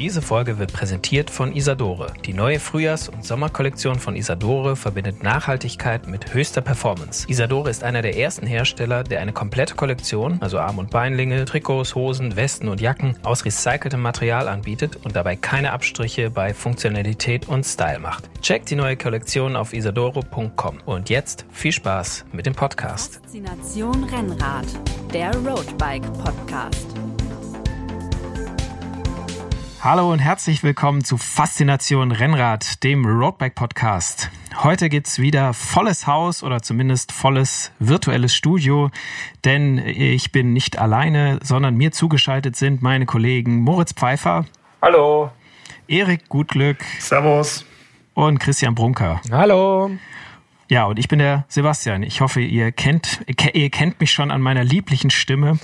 Diese Folge wird präsentiert von Isadore. Die neue Frühjahrs- und Sommerkollektion von Isadore verbindet Nachhaltigkeit mit höchster Performance. Isadore ist einer der ersten Hersteller, der eine komplette Kollektion, also Arm- und Beinlinge, Trikots, Hosen, Westen und Jacken aus recyceltem Material anbietet und dabei keine Abstriche bei Funktionalität und Style macht. Checkt die neue Kollektion auf isadore.com. Und jetzt viel Spaß mit dem Podcast. Faszination Rennrad, der Roadbike Podcast. Hallo und herzlich willkommen zu Faszination Rennrad, dem Roadbike Podcast. Heute gibt's wieder volles Haus oder zumindest volles virtuelles Studio, denn ich bin nicht alleine, sondern mir zugeschaltet sind meine Kollegen Moritz Pfeiffer. Hallo. Erik Gutglück. Servus. Und Christian Brunker. Hallo. Ja, und ich bin der Sebastian. Ich hoffe, ihr kennt, ihr kennt mich schon an meiner lieblichen Stimme.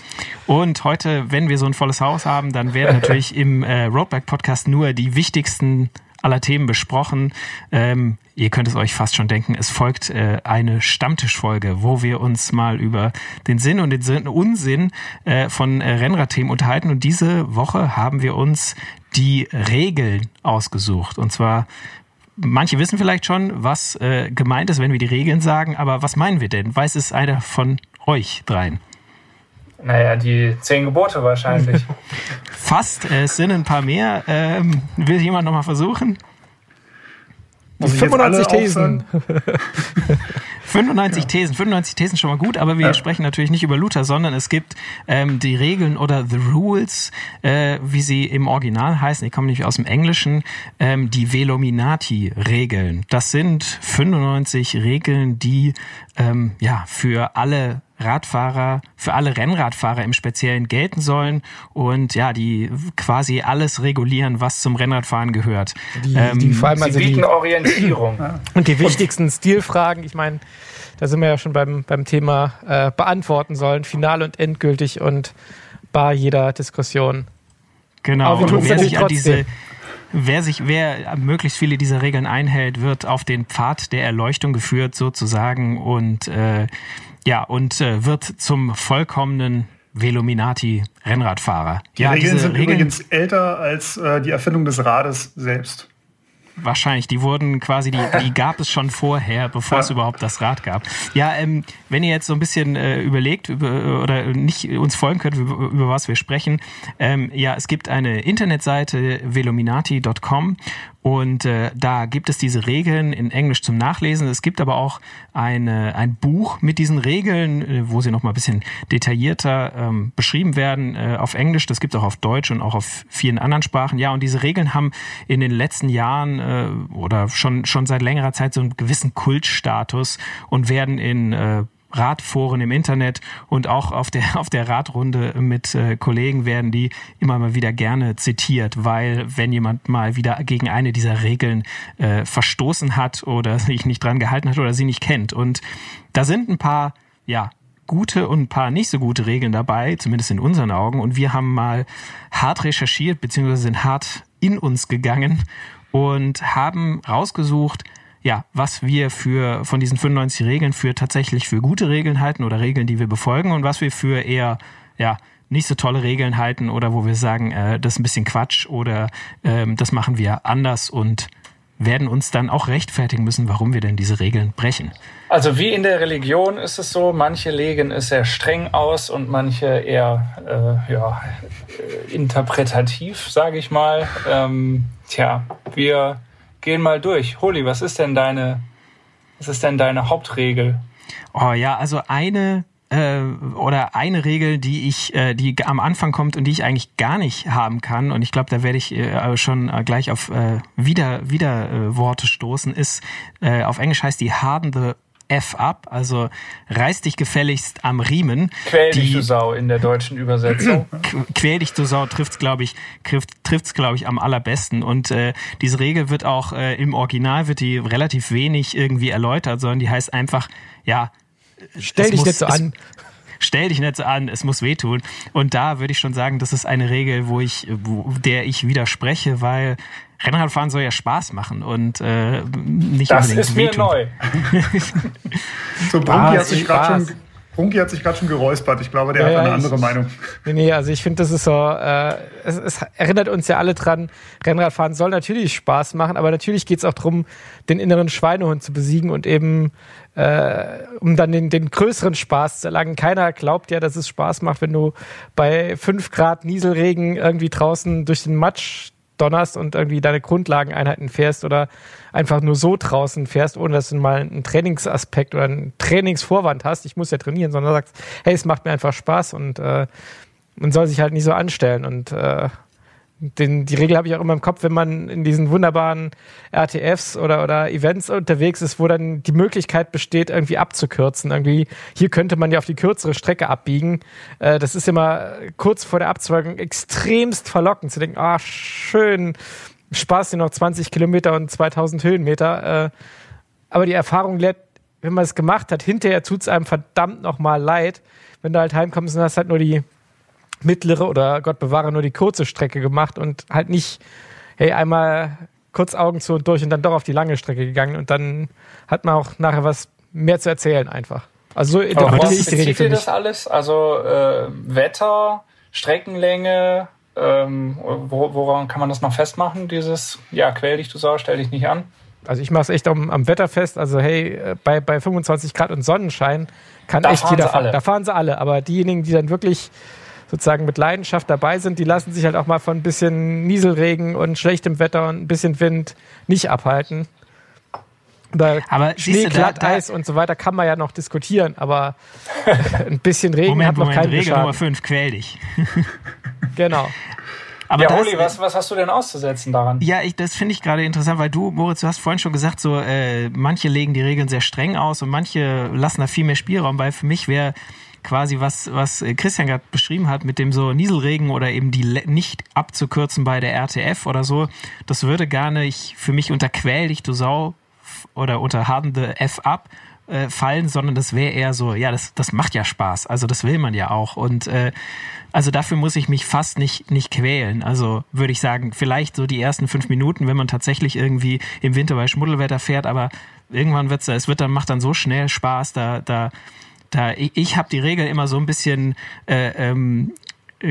Und heute, wenn wir so ein volles Haus haben, dann werden natürlich im äh, Roadback Podcast nur die wichtigsten aller Themen besprochen. Ähm, ihr könnt es euch fast schon denken, es folgt äh, eine Stammtischfolge, wo wir uns mal über den Sinn und den Sinn, Unsinn äh, von äh, Rennradthemen unterhalten. Und diese Woche haben wir uns die Regeln ausgesucht. Und zwar manche wissen vielleicht schon, was äh, gemeint ist, wenn wir die Regeln sagen, aber was meinen wir denn? Weiß es einer von euch dreien? Naja, die zehn Gebote wahrscheinlich. Fast, äh, es sind ein paar mehr. Ähm, will jemand nochmal versuchen? Die 95 Thesen. 95 Thesen, 95 Thesen schon mal gut, aber wir ja. sprechen natürlich nicht über Luther, sondern es gibt ähm, die Regeln oder the rules, äh, wie sie im Original heißen, die kommen nämlich aus dem Englischen, ähm, die Velominati-Regeln. Das sind 95 Regeln, die ähm, ja für alle Radfahrer, für alle Rennradfahrer im Speziellen gelten sollen und ja, die quasi alles regulieren, was zum Rennradfahren gehört. Die, ähm, die vor allem also bieten die, Orientierung. Und die wichtigsten Stilfragen, ich meine, da sind wir ja schon beim, beim Thema äh, beantworten sollen, final und endgültig und bar jeder Diskussion. Genau, und wer sich an diese Wer sich, wer möglichst viele dieser Regeln einhält, wird auf den Pfad der Erleuchtung geführt sozusagen und äh, ja, und äh, wird zum vollkommenen Velominati-Rennradfahrer. Die ja, Regeln sind Regeln, übrigens älter als äh, die Erfindung des Rades selbst. Wahrscheinlich, die wurden quasi, die, die gab es schon vorher, bevor es überhaupt das Rad gab. Ja, ähm, wenn ihr jetzt so ein bisschen äh, überlegt über, oder nicht uns folgen könnt, über, über was wir sprechen, ähm, ja, es gibt eine Internetseite velominati.com und äh, da gibt es diese Regeln in Englisch zum Nachlesen. Es gibt aber auch eine, ein Buch mit diesen Regeln, äh, wo sie noch mal ein bisschen detaillierter ähm, beschrieben werden äh, auf Englisch. Das gibt es auch auf Deutsch und auch auf vielen anderen Sprachen. Ja, und diese Regeln haben in den letzten Jahren äh, oder schon, schon seit längerer Zeit so einen gewissen Kultstatus und werden in äh, Radforen im Internet und auch auf der, auf der Radrunde mit äh, Kollegen werden die immer mal wieder gerne zitiert, weil wenn jemand mal wieder gegen eine dieser Regeln äh, verstoßen hat oder sich nicht dran gehalten hat oder sie nicht kennt. Und da sind ein paar, ja, gute und ein paar nicht so gute Regeln dabei, zumindest in unseren Augen. Und wir haben mal hart recherchiert, beziehungsweise sind hart in uns gegangen und haben rausgesucht, ja, was wir für von diesen 95 Regeln für tatsächlich für gute Regeln halten oder Regeln, die wir befolgen und was wir für eher ja nicht so tolle Regeln halten oder wo wir sagen, äh, das ist ein bisschen Quatsch oder ähm, das machen wir anders und werden uns dann auch rechtfertigen müssen, warum wir denn diese Regeln brechen. Also wie in der Religion ist es so, manche legen es sehr streng aus und manche eher äh, ja, äh, interpretativ, sage ich mal. Ähm, tja, wir gehen mal durch. Holi, was ist denn deine, was ist denn deine Hauptregel? Oh ja, also eine äh, oder eine Regel, die ich, äh, die am Anfang kommt und die ich eigentlich gar nicht haben kann, und ich glaube, da werde ich äh, schon äh, gleich auf äh, wieder wieder äh, Worte stoßen, ist äh, auf Englisch heißt die harden the F ab, also reiß dich gefälligst am Riemen. Quäl dich, du Sau, in der deutschen Übersetzung. Quäl dich, du Sau, trifft's, glaube ich, trifft, trifft's, glaube ich, am allerbesten. Und äh, diese Regel wird auch äh, im Original wird die relativ wenig irgendwie erläutert, sondern die heißt einfach, ja, stell dich muss, nicht so an. stell dich nicht so an, es muss wehtun. Und da würde ich schon sagen, das ist eine Regel, wo ich, wo, der ich widerspreche, weil Rennradfahren soll ja Spaß machen und äh, nicht das unbedingt ist mir wehtun. neu. so, Brunki hat sich gerade schon Brunki hat sich gerade schon geräuspert. Ich glaube, der ja, hat eine ja, andere ich, Meinung. Nee, nee, also ich finde, das ist so, äh, es, es, erinnert uns ja alle dran, Rennradfahren soll natürlich Spaß machen, aber natürlich geht es auch darum, den inneren Schweinehund zu besiegen und eben äh, um dann den, den größeren Spaß zu erlangen. Keiner glaubt ja, dass es Spaß macht, wenn du bei 5 Grad Nieselregen irgendwie draußen durch den Matsch donnerst und irgendwie deine Grundlageneinheiten fährst oder einfach nur so draußen fährst, ohne dass du mal einen Trainingsaspekt oder einen Trainingsvorwand hast, ich muss ja trainieren, sondern sagst, hey, es macht mir einfach Spaß und äh, man soll sich halt nicht so anstellen und äh, den, die Regel habe ich auch immer im Kopf, wenn man in diesen wunderbaren RTFs oder, oder Events unterwegs ist, wo dann die Möglichkeit besteht, irgendwie abzukürzen. Irgendwie, hier könnte man ja auf die kürzere Strecke abbiegen. Äh, das ist immer kurz vor der Abzweigung extremst verlockend zu denken, ah, schön, Spaß dir noch 20 Kilometer und 2000 Höhenmeter. Äh, aber die Erfahrung lehrt, wenn man es gemacht hat, hinterher tut es einem verdammt nochmal leid, wenn du halt heimkommst und hast halt nur die mittlere oder Gott bewahre nur die kurze Strecke gemacht und halt nicht, hey, einmal kurz Augen zu und durch und dann doch auf die lange Strecke gegangen und dann hat man auch nachher was mehr zu erzählen einfach. Also so interpretiere ich die Regel für mich. das alles? Also äh, Wetter, Streckenlänge, ähm, woran kann man das noch festmachen? Dieses, ja, quäl dich, du Sau, stell dich nicht an. Also ich mache es echt am, am, Wetter fest. Also hey, äh, bei, bei 25 Grad und Sonnenschein kann da echt jeder fahren. Da fahren sie alle. Aber diejenigen, die dann wirklich sozusagen mit Leidenschaft dabei sind, die lassen sich halt auch mal von ein bisschen Nieselregen und schlechtem Wetter und ein bisschen Wind nicht abhalten. Über aber Schnee, du, Glatteis und so weiter kann man ja noch diskutieren, aber ein bisschen Regen Moment, hat noch Moment, keinen Regel Nummer 5, quäl dich. genau. Aber ja, Oli, was, was hast du denn auszusetzen daran? Ja, ich, das finde ich gerade interessant, weil du, Moritz, du hast vorhin schon gesagt, so äh, manche legen die Regeln sehr streng aus und manche lassen da viel mehr Spielraum, weil für mich wäre quasi was, was Christian gerade beschrieben hat mit dem so Nieselregen oder eben die nicht abzukürzen bei der RTF oder so, das würde gar nicht für mich unter Quäl dich, du Sau oder unter hadende F ab äh, fallen, sondern das wäre eher so, ja, das, das macht ja Spaß. Also das will man ja auch. Und äh, also dafür muss ich mich fast nicht, nicht quälen. Also würde ich sagen, vielleicht so die ersten fünf Minuten, wenn man tatsächlich irgendwie im Winter bei Schmuddelwetter fährt, aber irgendwann wird's, es wird dann, macht dann so schnell Spaß, da, da da, ich, ich habe die Regel immer so ein bisschen äh, ähm,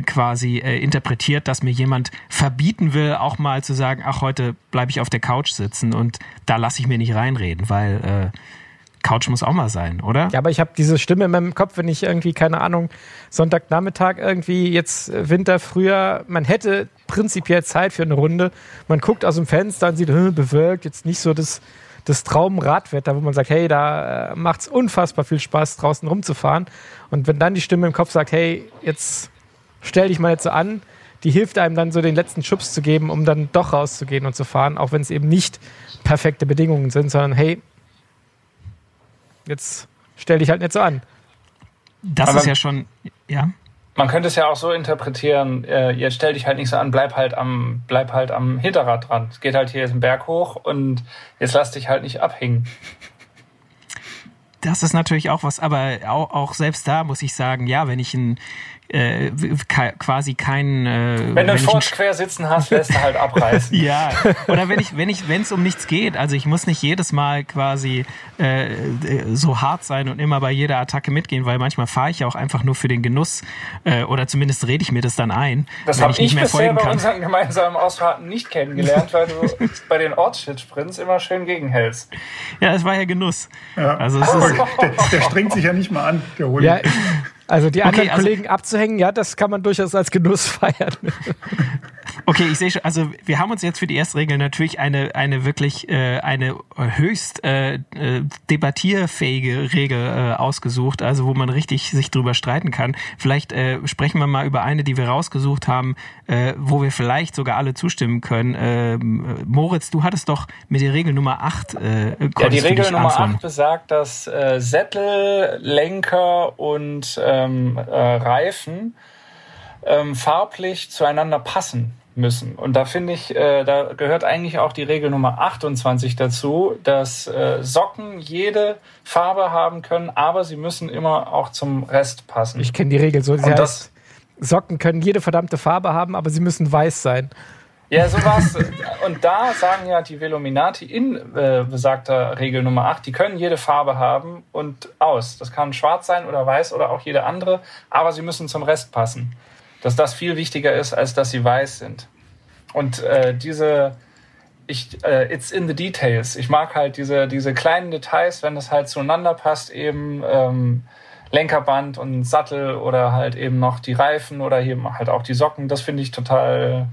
quasi äh, interpretiert, dass mir jemand verbieten will, auch mal zu sagen, ach, heute bleibe ich auf der Couch sitzen und da lasse ich mir nicht reinreden, weil äh, Couch muss auch mal sein, oder? Ja, aber ich habe diese Stimme in meinem Kopf, wenn ich irgendwie, keine Ahnung, Sonntagnachmittag irgendwie jetzt Winter, früher, man hätte prinzipiell Zeit für eine Runde. Man guckt aus dem Fenster und sieht, bewölkt, jetzt nicht so das das Traumradwetter, wo man sagt, hey, da äh, macht es unfassbar viel Spaß, draußen rumzufahren. Und wenn dann die Stimme im Kopf sagt, hey, jetzt stell dich mal jetzt so an, die hilft einem dann so den letzten Schubs zu geben, um dann doch rauszugehen und zu fahren, auch wenn es eben nicht perfekte Bedingungen sind, sondern hey, jetzt stell dich halt nicht so an. Das Aber ist ja schon, ja. Man könnte es ja auch so interpretieren, äh, jetzt stell dich halt nicht so an, bleib halt am, bleib halt am Hinterrad dran. Es geht halt hier jetzt einen Berg hoch und jetzt lass dich halt nicht abhängen. Das ist natürlich auch was, aber auch, auch selbst da muss ich sagen, ja, wenn ich ein äh, quasi kein. Äh, wenn du einen Ford quer sitzen hast, lässt du halt abreißen. ja. Oder wenn ich, wenn ich, wenn es um nichts geht, also ich muss nicht jedes Mal quasi äh, so hart sein und immer bei jeder Attacke mitgehen, weil manchmal fahre ich ja auch einfach nur für den Genuss äh, oder zumindest rede ich mir das dann ein. Das habe ich, nicht mehr bisher bei kann. unseren gemeinsamen Ausfahrten nicht kennengelernt, weil du bei den Ortsschildsprints immer schön gegenhältst. Ja, es war ja Genuss. Ja. Also es ist, der, der, strengt sich ja nicht mal an, der Holy. Ja, also die anderen okay, also Kollegen abzuhängen, ja, das kann man durchaus als Genuss feiern. Okay, ich sehe schon, also wir haben uns jetzt für die erste Regel natürlich eine, eine wirklich äh, eine höchst äh, äh, debattierfähige Regel äh, ausgesucht, also wo man richtig sich drüber streiten kann. Vielleicht äh, sprechen wir mal über eine, die wir rausgesucht haben, äh, wo wir vielleicht sogar alle zustimmen können. Äh, Moritz, du hattest doch mit der Regel Nummer 8 äh, Ja, die Regel Nummer anfangen. 8 besagt, dass äh, Sättel, Lenker und ähm, äh, Reifen ähm, farblich zueinander passen müssen. Und da finde ich, äh, da gehört eigentlich auch die Regel Nummer 28 dazu, dass äh, Socken jede Farbe haben können, aber sie müssen immer auch zum Rest passen. Ich kenne die Regel so. Sie heißt, Socken können jede verdammte Farbe haben, aber sie müssen weiß sein. Ja, so war's. Und da sagen ja die Veluminati in äh, besagter Regel Nummer 8, die können jede Farbe haben und aus. Das kann schwarz sein oder weiß oder auch jede andere, aber sie müssen zum Rest passen. Dass das viel wichtiger ist, als dass sie weiß sind. Und äh, diese, ich, äh, it's in the details. Ich mag halt diese, diese kleinen Details, wenn das halt zueinander passt, eben ähm, Lenkerband und Sattel oder halt eben noch die Reifen oder hier halt auch die Socken. Das finde ich total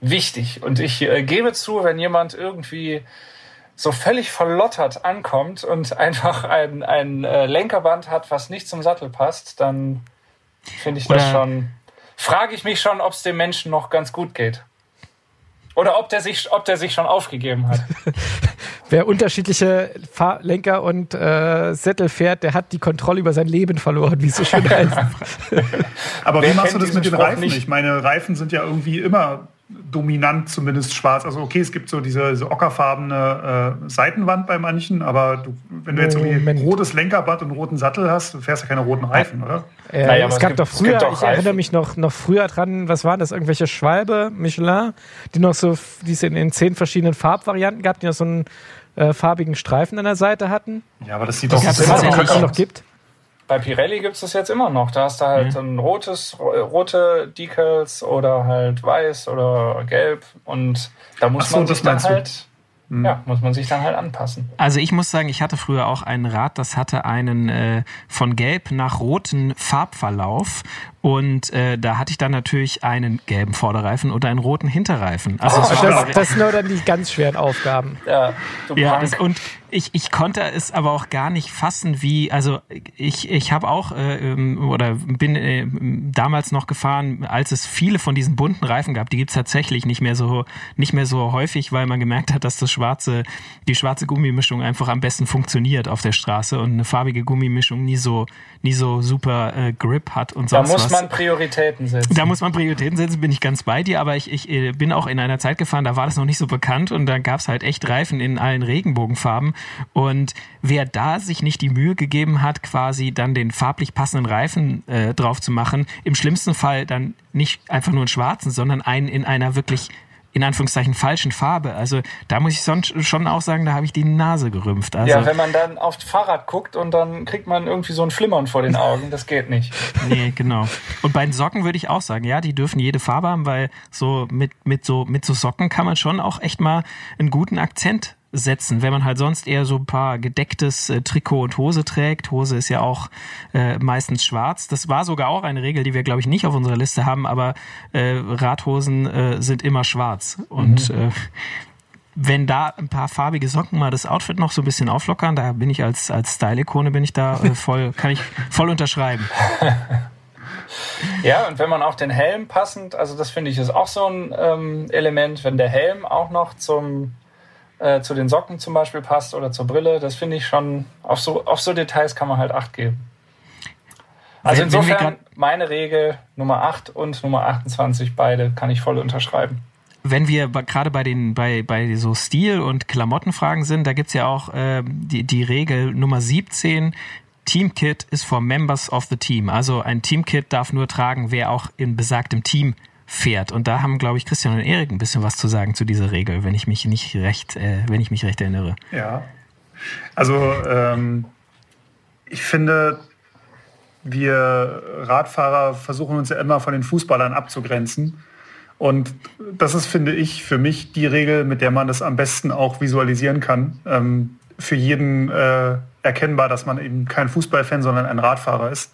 wichtig. Und ich äh, gebe zu, wenn jemand irgendwie so völlig verlottert ankommt und einfach ein, ein äh, Lenkerband hat, was nicht zum Sattel passt, dann finde ich das schon, frage ich mich schon, ob es dem Menschen noch ganz gut geht. Oder ob der sich, ob der sich schon aufgegeben hat. Wer unterschiedliche Fahrlenker und äh, Sättel fährt, der hat die Kontrolle über sein Leben verloren, wie es so schön heißt. Aber Wer wie machst du das mit den Reifen? Nicht? Ich meine, Reifen sind ja irgendwie immer dominant zumindest schwarz. Also okay, es gibt so diese, diese ockerfarbene äh, Seitenwand bei manchen, aber du, wenn du jetzt irgendwie ein rotes Lenkerband und einen roten Sattel hast, du fährst ja keine roten Reifen, oder? Äh, naja, es, es, gab gibt, doch früher, ich erinnere mich noch, noch früher dran, was waren das, irgendwelche Schwalbe, Michelin, die noch so, die es in, in zehn verschiedenen Farbvarianten gab, die noch so einen äh, farbigen Streifen an der Seite hatten. Ja, aber das sieht doch das immer noch gibt. Bei Pirelli gibt es das jetzt immer noch. Da hast du halt mhm. ein rotes, rote Decals oder halt weiß oder gelb und da muss so, man sich dann halt hm. Ja, muss man sich dann halt anpassen. Also ich muss sagen, ich hatte früher auch ein Rad, das hatte einen äh, von gelb nach roten Farbverlauf und äh, da hatte ich dann natürlich einen gelben Vorderreifen oder einen roten Hinterreifen. Also oh, das, das, sind nur dann die ganz schweren Aufgaben. Ja, ja das, und ich, ich konnte es aber auch gar nicht fassen, wie, also ich, ich habe auch äh, ähm, oder bin äh, damals noch gefahren, als es viele von diesen bunten Reifen gab, die gibt's tatsächlich nicht mehr so nicht mehr so häufig, weil man gemerkt hat, dass das schwarze, die schwarze Gummimischung einfach am besten funktioniert auf der Straße und eine farbige Gummimischung nie so, nie so super äh, Grip hat und sonst was. Man Prioritäten setzen. Da muss man Prioritäten setzen, bin ich ganz bei dir, aber ich, ich äh, bin auch in einer Zeit gefahren, da war das noch nicht so bekannt und da gab's halt echt Reifen in allen Regenbogenfarben und wer da sich nicht die Mühe gegeben hat, quasi dann den farblich passenden Reifen äh, drauf zu machen, im schlimmsten Fall dann nicht einfach nur einen schwarzen, sondern einen in einer wirklich in Anführungszeichen falschen Farbe. Also da muss ich sonst schon auch sagen, da habe ich die Nase gerümpft. Also, ja, wenn man dann aufs Fahrrad guckt und dann kriegt man irgendwie so ein Flimmern vor den Augen, das geht nicht. nee, genau. Und bei den Socken würde ich auch sagen, ja, die dürfen jede Farbe haben, weil so mit, mit so mit so Socken kann man schon auch echt mal einen guten Akzent setzen, wenn man halt sonst eher so ein paar gedecktes äh, Trikot und Hose trägt. Hose ist ja auch äh, meistens schwarz. Das war sogar auch eine Regel, die wir, glaube ich, nicht auf unserer Liste haben, aber äh, Radhosen äh, sind immer schwarz. Und mhm. äh, wenn da ein paar farbige Socken mal das Outfit noch so ein bisschen auflockern, da bin ich als, als Style-Ikone bin ich da äh, voll, kann ich voll unterschreiben. Ja, und wenn man auch den Helm passend, also das finde ich ist auch so ein ähm, Element, wenn der Helm auch noch zum äh, zu den Socken zum Beispiel passt oder zur Brille. Das finde ich schon, auf so, auf so Details kann man halt Acht geben. Also insofern meine Regel Nummer 8 und Nummer 28, beide kann ich voll unterschreiben. Wenn wir gerade bei den bei, bei so Stil- und Klamottenfragen sind, da gibt es ja auch äh, die, die Regel Nummer 17, Teamkit ist for members of the team. Also ein Teamkit darf nur tragen, wer auch in besagtem Team fährt. Und da haben, glaube ich, Christian und Erik ein bisschen was zu sagen zu dieser Regel, wenn ich mich nicht recht, äh, wenn ich mich recht erinnere. Ja. Also ähm, ich finde, wir Radfahrer versuchen uns ja immer von den Fußballern abzugrenzen. Und das ist, finde ich, für mich die Regel, mit der man das am besten auch visualisieren kann. Ähm, für jeden äh, erkennbar, dass man eben kein Fußballfan, sondern ein Radfahrer ist.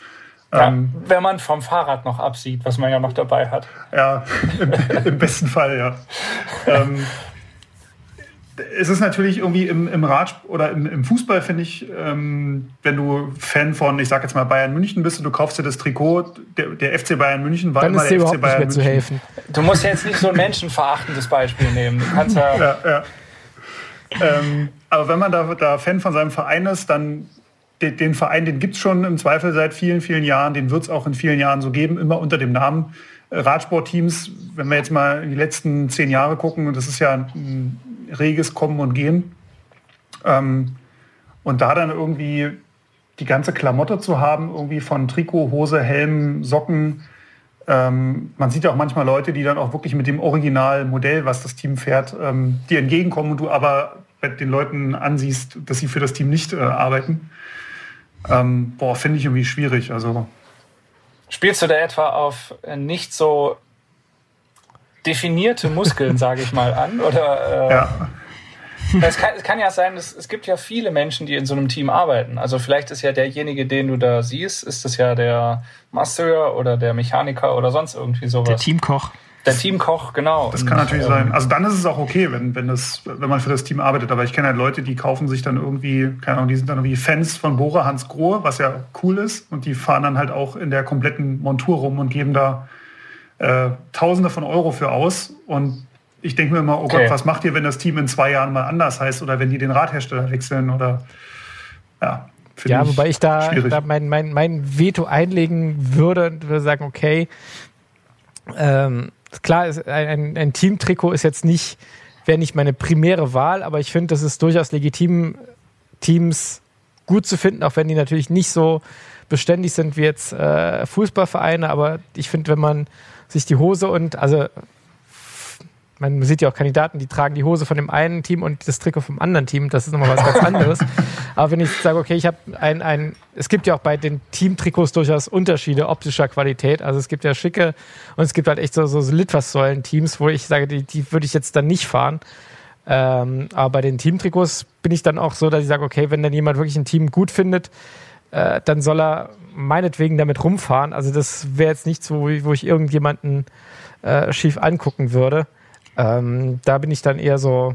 Ja, ähm, wenn man vom Fahrrad noch absieht, was man ja noch dabei hat. Ja, im, im besten Fall, ja. ähm, es ist natürlich irgendwie im, im Rad oder im, im Fußball, finde ich, ähm, wenn du Fan von, ich sag jetzt mal Bayern München bist und du kaufst dir das Trikot, der, der FC Bayern München war Dann immer der FC Bayern München. Zu helfen. Du musst jetzt nicht so ein menschenverachtendes Beispiel nehmen. Du kannst ja. ja, ja. Ähm, aber wenn man da, da Fan von seinem Verein ist, dann den Verein, den gibt es schon im Zweifel seit vielen, vielen Jahren, den wird es auch in vielen Jahren so geben, immer unter dem Namen äh, Radsportteams. Wenn wir jetzt mal in die letzten zehn Jahre gucken, das ist ja ein reges Kommen und Gehen. Ähm, und da dann irgendwie die ganze Klamotte zu haben, irgendwie von Trikot, Hose, Helm, Socken, ähm, man sieht ja auch manchmal Leute, die dann auch wirklich mit dem Originalmodell, was das Team fährt, ähm, dir entgegenkommen und du aber den Leuten ansiehst, dass sie für das Team nicht äh, arbeiten. Ähm, boah, finde ich irgendwie schwierig. Also Spielst du da etwa auf nicht so definierte Muskeln, sage ich mal, an? Oder, äh, ja. Es kann, es kann ja sein, dass, es gibt ja viele Menschen, die in so einem Team arbeiten. Also vielleicht ist ja derjenige, den du da siehst, ist das ja der Masseur oder der Mechaniker oder sonst irgendwie sowas. Der Teamkoch. Der Teamkoch, genau. Das kann natürlich ähm, sein. Also dann ist es auch okay, wenn, wenn, das, wenn man für das Team arbeitet. Aber ich kenne halt Leute, die kaufen sich dann irgendwie, keine Ahnung, die sind dann irgendwie Fans von Bora Hans Grohe, was ja cool ist. Und die fahren dann halt auch in der kompletten Montur rum und geben da äh, Tausende von Euro für aus. Und ich denke mir immer, oh okay. Gott, was macht ihr, wenn das Team in zwei Jahren mal anders heißt oder wenn die den Radhersteller wechseln oder ja. Ja, ich wobei ich da, da, mein, mein, mein Veto einlegen würde und würde sagen, okay, ähm, klar, ein, ein, Teamtrikot ist jetzt nicht, wäre nicht meine primäre Wahl, aber ich finde, das ist durchaus legitim, Teams gut zu finden, auch wenn die natürlich nicht so beständig sind wie jetzt äh, Fußballvereine, aber ich finde, wenn man sich die Hose und, also man sieht ja auch Kandidaten, die tragen die Hose von dem einen Team und das Trikot vom anderen Team. Das ist nochmal was ganz anderes. Aber wenn ich sage, okay, ich habe ein, ein, es gibt ja auch bei den Teamtrikots durchaus Unterschiede optischer Qualität. Also es gibt ja schicke und es gibt halt echt so, so, Litfaßsäulen-Teams, wo ich sage, die, die würde ich jetzt dann nicht fahren. Ähm, aber bei den Teamtrikots bin ich dann auch so, dass ich sage, okay, wenn dann jemand wirklich ein Team gut findet, äh, dann soll er meinetwegen damit rumfahren. Also das wäre jetzt nichts, wo, wo ich irgendjemanden äh, schief angucken würde. Ähm, da bin ich dann eher so,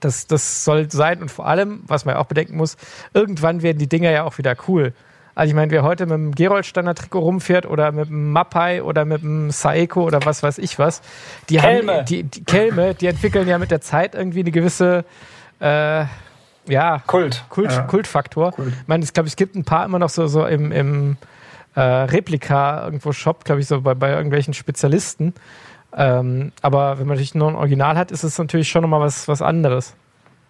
das, das soll sein und vor allem, was man ja auch bedenken muss, irgendwann werden die Dinger ja auch wieder cool. Also ich meine, wer heute mit dem Gerold-Standard Trikot rumfährt oder mit dem Mapai oder mit dem Saeko oder was weiß ich was, die Kelme. haben die, die Kelme, die entwickeln ja mit der Zeit irgendwie eine gewisse äh, ja, Kult. Kult ja. Kultfaktor. Kult. Ich meine, ich glaube, es gibt ein paar immer noch so, so im, im äh, Replika irgendwo Shop, glaube ich, so bei, bei irgendwelchen Spezialisten. Ähm, aber wenn man natürlich nur ein Original hat, ist es natürlich schon nochmal was, was anderes.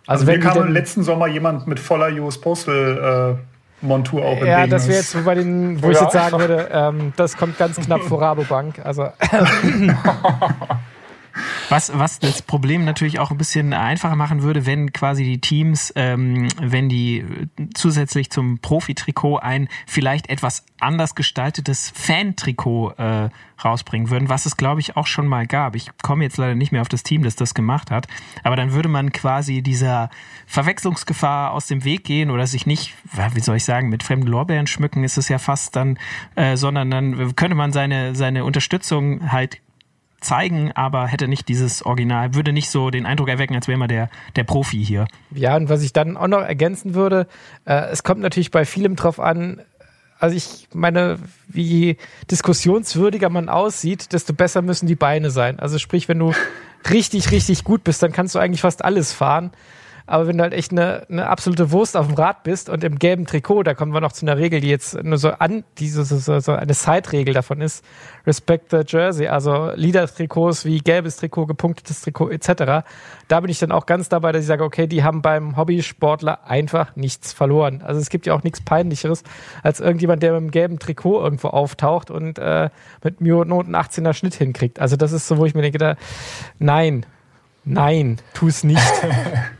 Also, also wenn kam im letzten Sommer jemand mit voller US Postal äh, Montur auch Ja, das wäre jetzt bei den, wo ja. ich jetzt sagen würde, ähm, das kommt ganz knapp vor Rabobank. Also Was, was das Problem natürlich auch ein bisschen einfacher machen würde, wenn quasi die Teams, ähm, wenn die zusätzlich zum Profi-Trikot ein vielleicht etwas anders gestaltetes Fan-Trikot äh, rausbringen würden, was es glaube ich auch schon mal gab. Ich komme jetzt leider nicht mehr auf das Team, das das gemacht hat, aber dann würde man quasi dieser Verwechslungsgefahr aus dem Weg gehen oder sich nicht, wie soll ich sagen, mit fremden Lorbeeren schmücken ist es ja fast dann, äh, sondern dann könnte man seine seine Unterstützung halt zeigen, aber hätte nicht dieses Original, würde nicht so den Eindruck erwecken, als wäre man der, der Profi hier. Ja, und was ich dann auch noch ergänzen würde, äh, es kommt natürlich bei vielem drauf an, also ich meine, wie diskussionswürdiger man aussieht, desto besser müssen die Beine sein. Also sprich, wenn du richtig, richtig gut bist, dann kannst du eigentlich fast alles fahren. Aber wenn du halt echt eine, eine absolute Wurst auf dem Rad bist und im gelben Trikot, da kommen wir noch zu einer Regel, die jetzt nur so an, die so, so, so eine Side-Regel davon ist, Respect the Jersey, also Leader-Trikots wie gelbes Trikot, gepunktetes Trikot etc. Da bin ich dann auch ganz dabei, dass ich sage, okay, die haben beim Hobbysportler einfach nichts verloren. Also es gibt ja auch nichts Peinlicheres, als irgendjemand, der mit einem gelben Trikot irgendwo auftaucht und äh, mit Noten 18er Schnitt hinkriegt. Also das ist so, wo ich mir denke, da, nein, nein, tu es nicht.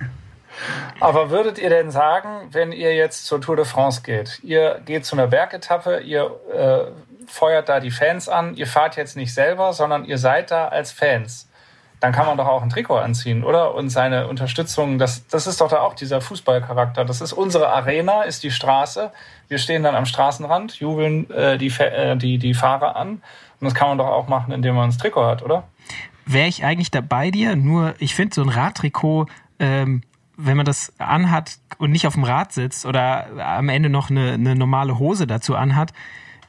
Aber würdet ihr denn sagen, wenn ihr jetzt zur Tour de France geht, ihr geht zu einer Bergetappe, ihr äh, feuert da die Fans an, ihr fahrt jetzt nicht selber, sondern ihr seid da als Fans, dann kann man doch auch ein Trikot anziehen, oder? Und seine Unterstützung, das, das ist doch da auch dieser Fußballcharakter. Das ist unsere Arena, ist die Straße. Wir stehen dann am Straßenrand, jubeln äh, die, äh, die, die Fahrer an. Und das kann man doch auch machen, indem man ein Trikot hat, oder? Wäre ich eigentlich da bei dir, nur ich finde so ein Radtrikot ähm, wenn man das anhat und nicht auf dem Rad sitzt oder am Ende noch eine, eine normale Hose dazu anhat,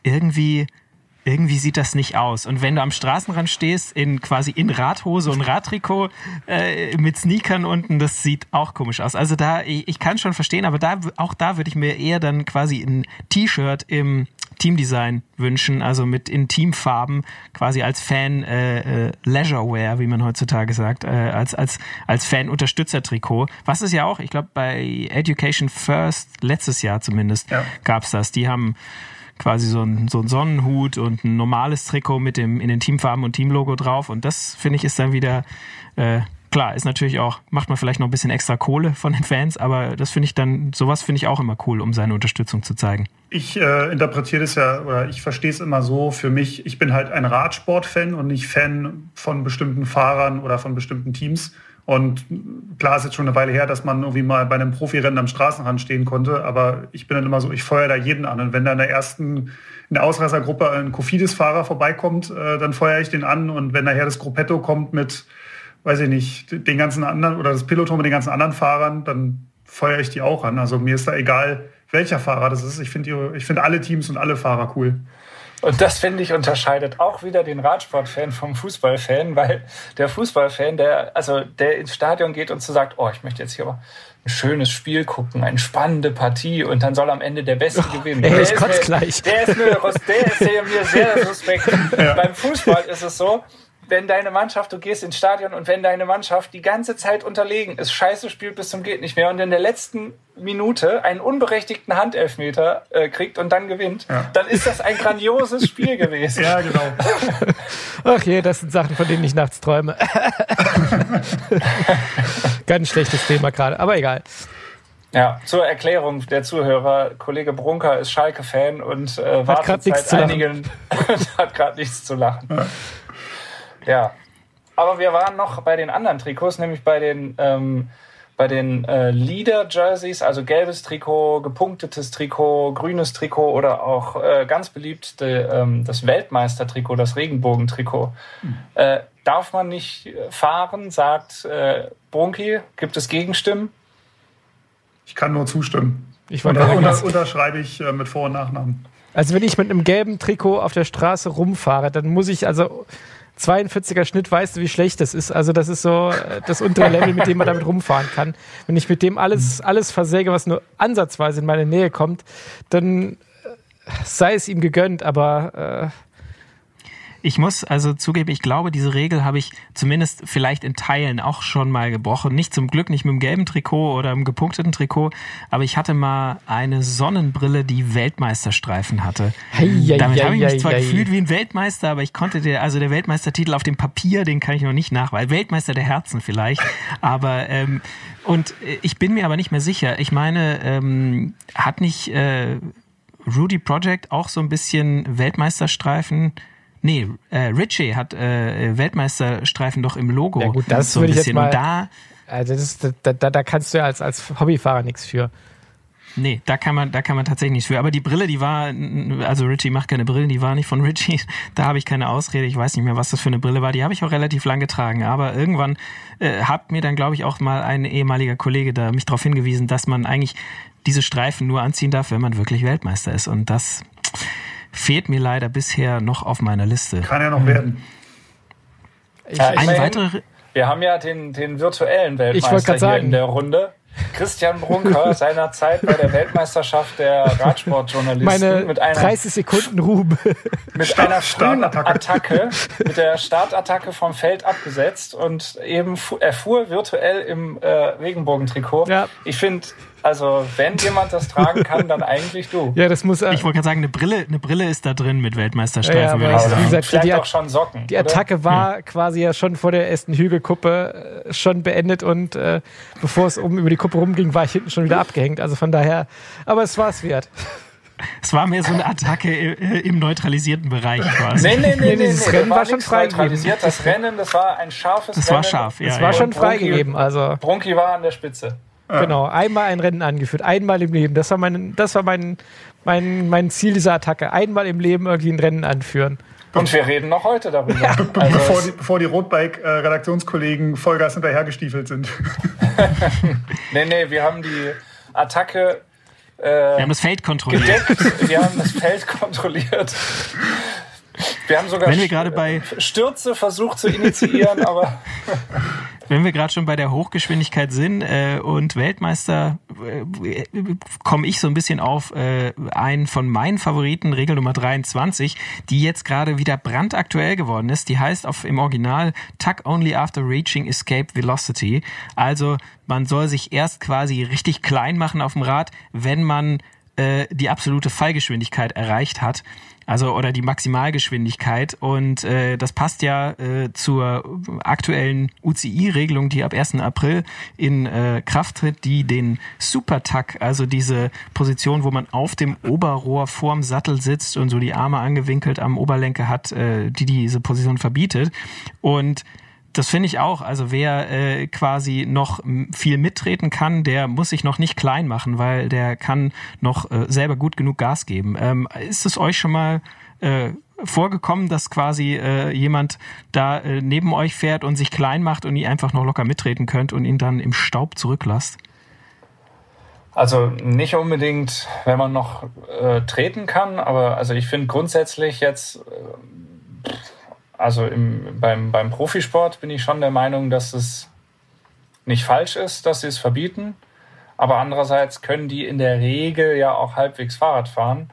irgendwie irgendwie sieht das nicht aus. Und wenn du am Straßenrand stehst, in quasi in Radhose und Radtrikot äh, mit Sneakern unten, das sieht auch komisch aus. Also da, ich, ich kann schon verstehen, aber da auch da würde ich mir eher dann quasi ein T-Shirt im Teamdesign wünschen, also mit in Teamfarben, quasi als Fan äh, äh, Leisurewear, wie man heutzutage sagt, äh, als als als Fan Unterstützertrikot. Was ist ja auch, ich glaube bei Education First letztes Jahr zumindest ja. gab's das. Die haben quasi so ein, so ein Sonnenhut und ein normales Trikot mit dem in den Teamfarben und Teamlogo drauf. Und das finde ich ist dann wieder äh, klar, ist natürlich auch, macht man vielleicht noch ein bisschen extra Kohle von den Fans, aber das finde ich dann, sowas finde ich auch immer cool, um seine Unterstützung zu zeigen. Ich äh, interpretiere das ja, oder ich verstehe es immer so für mich, ich bin halt ein Radsport-Fan und nicht Fan von bestimmten Fahrern oder von bestimmten Teams. Und klar ist jetzt schon eine Weile her, dass man irgendwie mal bei einem Profirennen am Straßenrand stehen konnte, aber ich bin dann immer so, ich feuer da jeden an. Und wenn da in der ersten, in der Ausreißergruppe ein Kofidis-Fahrer vorbeikommt, äh, dann feuere ich den an. Und wenn nachher das Gruppetto kommt mit weiß ich nicht, den ganzen anderen oder das Peloton mit den ganzen anderen Fahrern, dann feuere ich die auch an. Also mir ist da egal, welcher Fahrer das ist. Ich finde ich finde alle Teams und alle Fahrer cool. Und das finde ich unterscheidet auch wieder den Radsportfan vom Fußballfan, weil der Fußballfan, der also der ins Stadion geht und so sagt, oh, ich möchte jetzt hier ein schönes Spiel gucken, eine spannende Partie und dann soll am Ende der Beste oh, gewinnen. Ey, der, ist mir, gleich. der ist mir, der ist mir sehr suspekt. Ja. Beim Fußball ist es so, wenn deine Mannschaft, du gehst ins Stadion und wenn deine Mannschaft die ganze Zeit unterlegen ist, scheiße spielt bis zum geht nicht mehr und in der letzten Minute einen unberechtigten Handelfmeter äh, kriegt und dann gewinnt, ja. dann ist das ein grandioses Spiel gewesen. Ja, genau. Ach je, das sind Sachen, von denen ich nachts träume. Ganz schlechtes Thema gerade, aber egal. Ja, zur Erklärung der Zuhörer, Kollege Brunker ist Schalke-Fan und äh, wartet seit einigen hat gerade nichts zu lachen. Ja. Ja. Aber wir waren noch bei den anderen Trikots, nämlich bei den, ähm, bei den äh, Leader-Jerseys, also gelbes Trikot, gepunktetes Trikot, grünes Trikot oder auch äh, ganz beliebt de, ähm, das Weltmeister-Trikot, das Regenbogentrikot. Mhm. Äh, darf man nicht fahren, sagt äh, Brunki. Gibt es Gegenstimmen? Ich kann nur zustimmen. Ich und da unter, unterschreibe ich äh, mit Vor- und Nachnamen. Also wenn ich mit einem gelben Trikot auf der Straße rumfahre, dann muss ich also 42er Schnitt, weißt du, wie schlecht das ist. Also das ist so äh, das untere Level, mit dem man damit rumfahren kann. Wenn ich mit dem alles, alles versäge, was nur ansatzweise in meine Nähe kommt, dann äh, sei es ihm gegönnt, aber äh, ich muss also zugeben, ich glaube, diese Regel habe ich zumindest vielleicht in Teilen auch schon mal gebrochen. Nicht zum Glück nicht mit dem gelben Trikot oder dem gepunkteten Trikot, aber ich hatte mal eine Sonnenbrille, die Weltmeisterstreifen hatte. Hei, Damit habe ich mich zwar gefühlt wie ein Weltmeister, aber ich konnte der, also der Weltmeistertitel auf dem Papier, den kann ich noch nicht nachweisen. Weltmeister der Herzen vielleicht, aber ähm, und ich bin mir aber nicht mehr sicher. Ich meine, ähm, hat nicht äh, Rudy Project auch so ein bisschen Weltmeisterstreifen Nee, äh, Richie hat äh, Weltmeisterstreifen doch im Logo. Ja gut, das so würde ich jetzt mal. da, also das ist, da, da, da kannst du ja als, als Hobbyfahrer nichts für. Nee, da kann man, da kann man tatsächlich nichts für. Aber die Brille, die war, also Richie macht keine Brille, die war nicht von Richie. Da habe ich keine Ausrede. Ich weiß nicht mehr, was das für eine Brille war. Die habe ich auch relativ lang getragen. Aber irgendwann äh, hat mir dann, glaube ich, auch mal ein ehemaliger Kollege da mich darauf hingewiesen, dass man eigentlich diese Streifen nur anziehen darf, wenn man wirklich Weltmeister ist. Und das fehlt mir leider bisher noch auf meiner Liste. Kann ja noch werden. Ich, Eine weitere. Wir haben ja den, den virtuellen Weltmeister hier sagen. in der Runde. Christian Brunker seinerzeit bei der Weltmeisterschaft der Radsportjournalisten Meine mit einer 30 Sekunden Ruhe mit Start, einer frühen Attacke, mit der Startattacke vom Feld abgesetzt und eben er fuhr virtuell im äh, Regenbogentrikot. Ja. Ich finde also, wenn jemand das tragen kann, dann eigentlich du. Ja, das muss. Äh, ich wollte gerade sagen, eine Brille, eine Brille ist da drin mit Weltmeisterstreifen. Ja, ja, aber wie gesagt, Vielleicht die, auch schon Socken. Die Attacke oder? war hm. quasi ja schon vor der ersten Hügelkuppe äh, schon beendet und äh, bevor es oben über die Kuppe rumging, war ich hinten schon wieder abgehängt. Also von daher, aber es war es wert. Es war mehr so eine Attacke im neutralisierten Bereich quasi. Nee, nee, nee, nee, Dieses nee, Rennen war, war schon freigegeben. Das Rennen, das war ein scharfes das Rennen. Das war scharf, ja. Das war schon freigegeben, also. Brunki war an der Spitze. Genau, einmal ein Rennen angeführt, einmal im Leben. Das war mein, das war mein, mein, mein Ziel dieser Attacke. Einmal im Leben irgendwie ein Rennen anführen. Und wir reden noch heute darüber. Ja. Also bevor, die, bevor die Rotbike-Redaktionskollegen Vollgas hinterhergestiefelt sind. nee, nee, wir haben die Attacke. Äh, wir haben das Feld kontrolliert. Gedeckt. Wir haben das Feld kontrolliert. Wir haben sogar Wenn wir gerade bei Stürze versucht zu initiieren, aber wenn wir gerade schon bei der Hochgeschwindigkeit sind äh, und Weltmeister, äh, komme ich so ein bisschen auf äh, einen von meinen Favoriten, Regel Nummer 23, die jetzt gerade wieder brandaktuell geworden ist. Die heißt auf, im Original Tuck Only After Reaching Escape Velocity. Also man soll sich erst quasi richtig klein machen auf dem Rad, wenn man äh, die absolute Fallgeschwindigkeit erreicht hat. Also oder die Maximalgeschwindigkeit. Und äh, das passt ja äh, zur aktuellen UCI-Regelung, die ab 1. April in äh, Kraft tritt, die den Supertuck, also diese Position, wo man auf dem Oberrohr vorm Sattel sitzt und so die Arme angewinkelt am Oberlenker hat, äh, die diese Position verbietet. Und das finde ich auch. Also wer äh, quasi noch viel mittreten kann, der muss sich noch nicht klein machen, weil der kann noch äh, selber gut genug Gas geben. Ähm, ist es euch schon mal äh, vorgekommen, dass quasi äh, jemand da äh, neben euch fährt und sich klein macht und ihr einfach noch locker mittreten könnt und ihn dann im Staub zurücklasst? Also nicht unbedingt, wenn man noch äh, treten kann, aber also ich finde grundsätzlich jetzt äh, also im, beim, beim Profisport bin ich schon der Meinung, dass es nicht falsch ist, dass sie es verbieten. Aber andererseits können die in der Regel ja auch halbwegs Fahrrad fahren.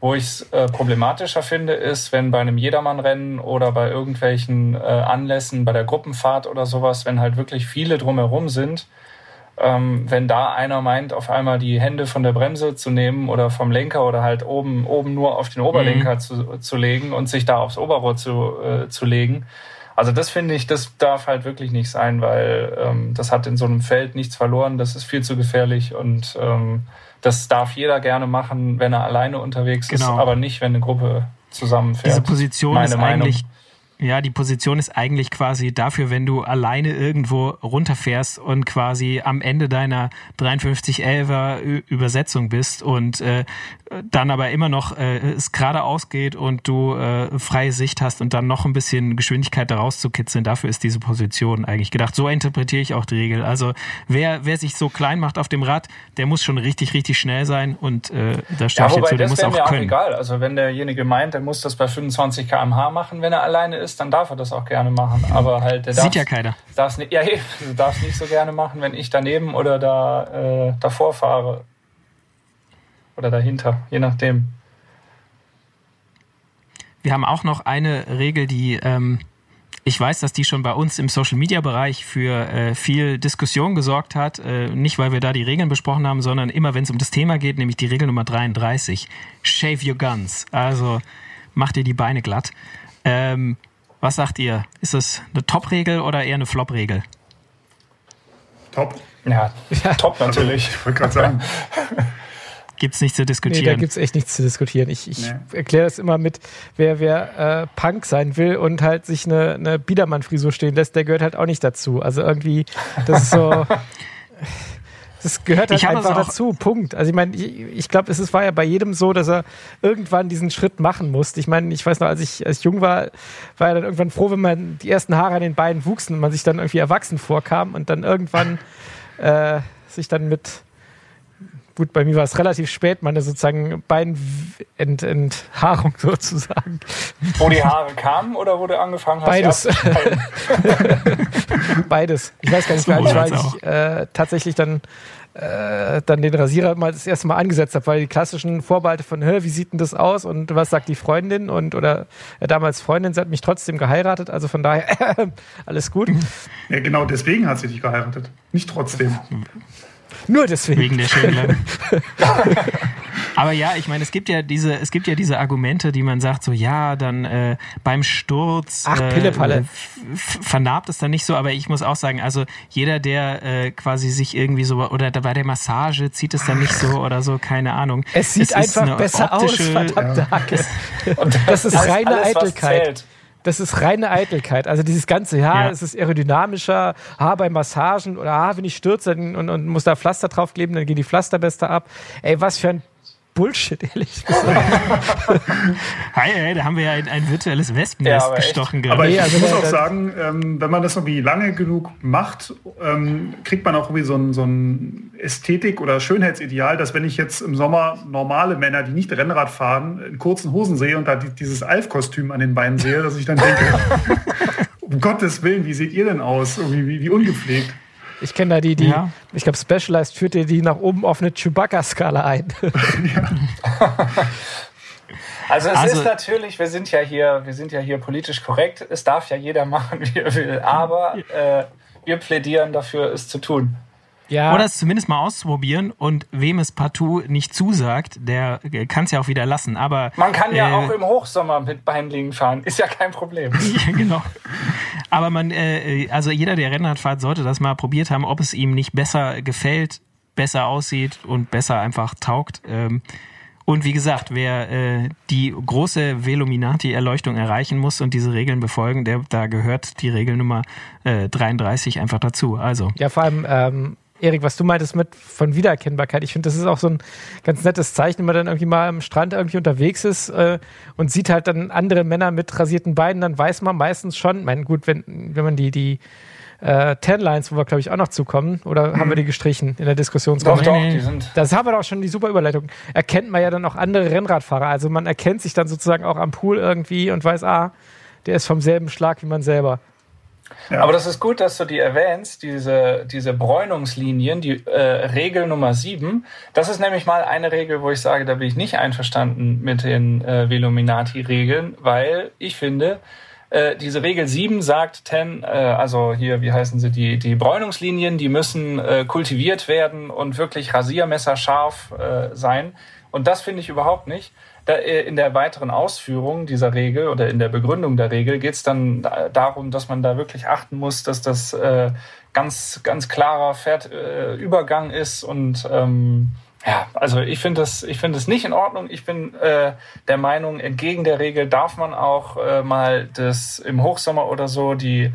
Wo ich es äh, problematischer finde, ist, wenn bei einem Jedermannrennen oder bei irgendwelchen äh, Anlässen, bei der Gruppenfahrt oder sowas, wenn halt wirklich viele drumherum sind, ähm, wenn da einer meint, auf einmal die Hände von der Bremse zu nehmen oder vom Lenker oder halt oben, oben nur auf den Oberlenker mhm. zu, zu legen und sich da aufs Oberrohr zu, äh, zu legen. Also das finde ich, das darf halt wirklich nicht sein, weil ähm, das hat in so einem Feld nichts verloren, das ist viel zu gefährlich und ähm, das darf jeder gerne machen, wenn er alleine unterwegs genau. ist, aber nicht, wenn eine Gruppe zusammenfährt. Diese Position ist Meinung. eigentlich ja, die Position ist eigentlich quasi dafür, wenn du alleine irgendwo runterfährst und quasi am Ende deiner 5311er Übersetzung bist und äh, dann aber immer noch äh, es geradeaus geht und du äh, freie Sicht hast und dann noch ein bisschen Geschwindigkeit daraus zu kitzeln, dafür ist diese Position eigentlich gedacht. So interpretiere ich auch die Regel. Also wer, wer sich so klein macht auf dem Rad, der muss schon richtig, richtig schnell sein und äh, da steht ja, jetzt so, der muss auch mir können. Auch egal. Also wenn derjenige meint, der muss das bei 25 km/h machen, wenn er alleine ist, dann darf er das auch gerne machen. Aber halt, der sieht ja keiner. Darf's nicht, ja, du darfst nicht so gerne machen, wenn ich daneben oder da äh, davor fahre oder dahinter, je nachdem. Wir haben auch noch eine Regel, die ähm, ich weiß, dass die schon bei uns im Social Media Bereich für äh, viel Diskussion gesorgt hat. Äh, nicht, weil wir da die Regeln besprochen haben, sondern immer, wenn es um das Thema geht, nämlich die Regel Nummer 33. Shave your guns. Also macht ihr die Beine glatt. Ähm, was sagt ihr? Ist es eine Top-Regel oder eher eine Flop-Regel? Top. Ja, top natürlich. ich wollte gerade sagen. gibt es nichts zu diskutieren. Nee, da gibt es echt nichts zu diskutieren. Ich, ich nee. erkläre das immer mit, wer, wer äh, Punk sein will und halt sich eine, eine Biedermann-Frisur stehen lässt, der gehört halt auch nicht dazu. Also irgendwie, das ist so. Das gehört halt einfach dazu, Punkt. Also ich meine, ich, ich glaube, es ist, war ja bei jedem so, dass er irgendwann diesen Schritt machen musste. Ich meine, ich weiß noch, als ich, als ich jung war, war er dann irgendwann froh, wenn man die ersten Haare an den Beinen wuchsen und man sich dann irgendwie erwachsen vorkam und dann irgendwann äh, sich dann mit gut, bei mir war es relativ spät, meine sozusagen Beinenthaarung sozusagen. Wo die Haare kamen oder wo du angefangen hast? Beides. Beides. Ich weiß gar nicht, wie alt ich war, als ich äh, tatsächlich dann, äh, dann den Rasierer mal das erste Mal angesetzt habe, weil die klassischen Vorbehalte von, wie sieht denn das aus? Und was sagt die Freundin? Und oder äh, damals Freundin, sie hat mich trotzdem geheiratet, also von daher alles gut. Ja, genau deswegen hat sie dich geheiratet, nicht trotzdem. Nur deswegen. Wegen der Schönlein. Aber ja, ich meine, es gibt ja diese, es gibt ja diese Argumente, die man sagt, so ja, dann äh, beim Sturz Ach, äh, vernarbt es dann nicht so, aber ich muss auch sagen, also jeder, der äh, quasi sich irgendwie so oder bei der Massage zieht es dann nicht so oder so, keine Ahnung. Es sieht es einfach besser aus, verdammte Hacke. Und das ist reine alles, Eitelkeit das ist reine Eitelkeit. Also dieses ganze, ja, ja. es ist aerodynamischer, ha, bei Massagen oder ha, wenn ich stürze und, und muss da Pflaster draufkleben, dann gehen die Pflasterbeste ab. Ey, was für ein Bullshit, ehrlich gesagt. Hi, hey, da haben wir ja ein, ein virtuelles Wespennest ja, gestochen gerade. Aber ich, also muss auch sagen, ähm, wenn man das irgendwie lange genug macht, ähm, kriegt man auch irgendwie so ein, so ein Ästhetik- oder Schönheitsideal, dass wenn ich jetzt im Sommer normale Männer, die nicht Rennrad fahren, in kurzen Hosen sehe und da dieses Alf-Kostüm an den Beinen sehe, dass ich dann denke, um Gottes Willen, wie seht ihr denn aus? Irgendwie, wie, wie ungepflegt. Ich kenne da die, die, ja. ich glaube, Specialized führt dir die nach oben auf eine Chewbacca-Skala ein. Also es also, ist natürlich, wir sind ja hier, wir sind ja hier politisch korrekt. Es darf ja jeder machen, wie er will. Aber äh, wir plädieren dafür, es zu tun. Ja. Oder es zumindest mal auszuprobieren und wem es partout nicht zusagt, der kann es ja auch wieder lassen. Aber man kann ja äh, auch im Hochsommer mit Beinlingen fahren, ist ja kein Problem. ja, genau. Aber man, äh, also jeder, der Rennrad fährt, sollte das mal probiert haben, ob es ihm nicht besser gefällt, besser aussieht und besser einfach taugt. Ähm, und wie gesagt, wer äh, die große Veluminati-Erleuchtung erreichen muss und diese Regeln befolgen, der, da gehört die Regel Nummer äh, 33 einfach dazu. Also. Ja, vor allem, ähm, Erik, was du meintest mit von Wiedererkennbarkeit, ich finde, das ist auch so ein ganz nettes Zeichen, wenn man dann irgendwie mal am Strand irgendwie unterwegs ist äh, und sieht halt dann andere Männer mit rasierten Beinen, dann weiß man meistens schon, mein gut, wenn, wenn man die, die äh, Ten Lines, wo wir, glaube ich, auch noch zukommen. Oder mhm. haben wir die gestrichen in der Diskussionsrunde? Doch, doch, die sind. Das haben wir doch schon die super Überleitung. Erkennt man ja dann auch andere Rennradfahrer. Also man erkennt sich dann sozusagen auch am Pool irgendwie und weiß, ah, der ist vom selben Schlag wie man selber. Ja. Aber das ist gut, dass du die erwähnst, diese, diese Bräunungslinien, die äh, Regel Nummer 7. Das ist nämlich mal eine Regel, wo ich sage, da bin ich nicht einverstanden mit den äh, Veluminati-Regeln, weil ich finde, äh, diese Regel 7 sagt, ten, äh, also hier, wie heißen sie, die, die Bräunungslinien, die müssen äh, kultiviert werden und wirklich rasiermesserscharf äh, sein. Und das finde ich überhaupt nicht. Da, äh, in der weiteren Ausführung dieser Regel oder in der Begründung der Regel geht es dann darum, dass man da wirklich achten muss, dass das äh, ganz, ganz klarer Pferd, äh, Übergang ist und ähm, ja, also ich finde das, ich finde es nicht in Ordnung. Ich bin äh, der Meinung, entgegen der Regel darf man auch äh, mal das im Hochsommer oder so die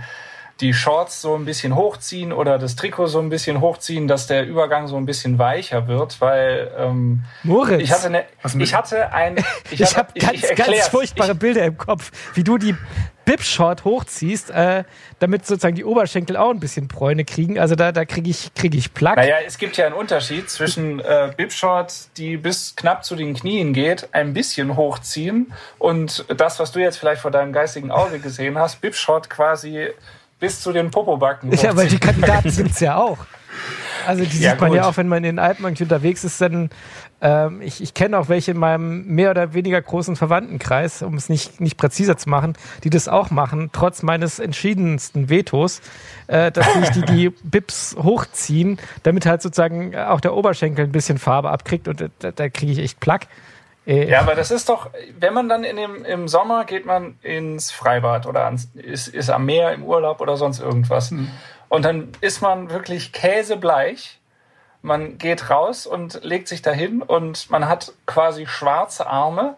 die Shorts so ein bisschen hochziehen oder das Trikot so ein bisschen hochziehen, dass der Übergang so ein bisschen weicher wird, weil ähm, Moritz, ich hatte eine, ich hatte ein, ich, ich habe ganz, ich ganz furchtbare ich, Bilder im Kopf, wie du die Bib-Short hochziehst, äh, damit sozusagen die Oberschenkel auch ein bisschen Bräune kriegen. Also da, da kriege ich, krieg ich Plack. Naja, es gibt ja einen Unterschied zwischen äh, Bib-Short, die bis knapp zu den Knien geht, ein bisschen hochziehen und das, was du jetzt vielleicht vor deinem geistigen Auge gesehen hast, Bib-Short quasi bis zu den Popobacken. Ja, weil die Kandidaten gibt es ja auch. Also die ja, sieht man gut. ja auch, wenn man in den Alpen unterwegs ist, dann ähm, ich, ich kenne auch welche in meinem mehr oder weniger großen Verwandtenkreis, um es nicht, nicht präziser zu machen, die das auch machen, trotz meines entschiedensten Vetos, äh, dass sich die, die Bips hochziehen, damit halt sozusagen auch der Oberschenkel ein bisschen Farbe abkriegt und da, da kriege ich echt Plack. Äh, ja, aber das ist doch, wenn man dann in dem, im Sommer geht man ins Freibad oder ans, ist, ist am Meer im Urlaub oder sonst irgendwas. Mhm. Und dann ist man wirklich käsebleich. Man geht raus und legt sich dahin und man hat quasi schwarze Arme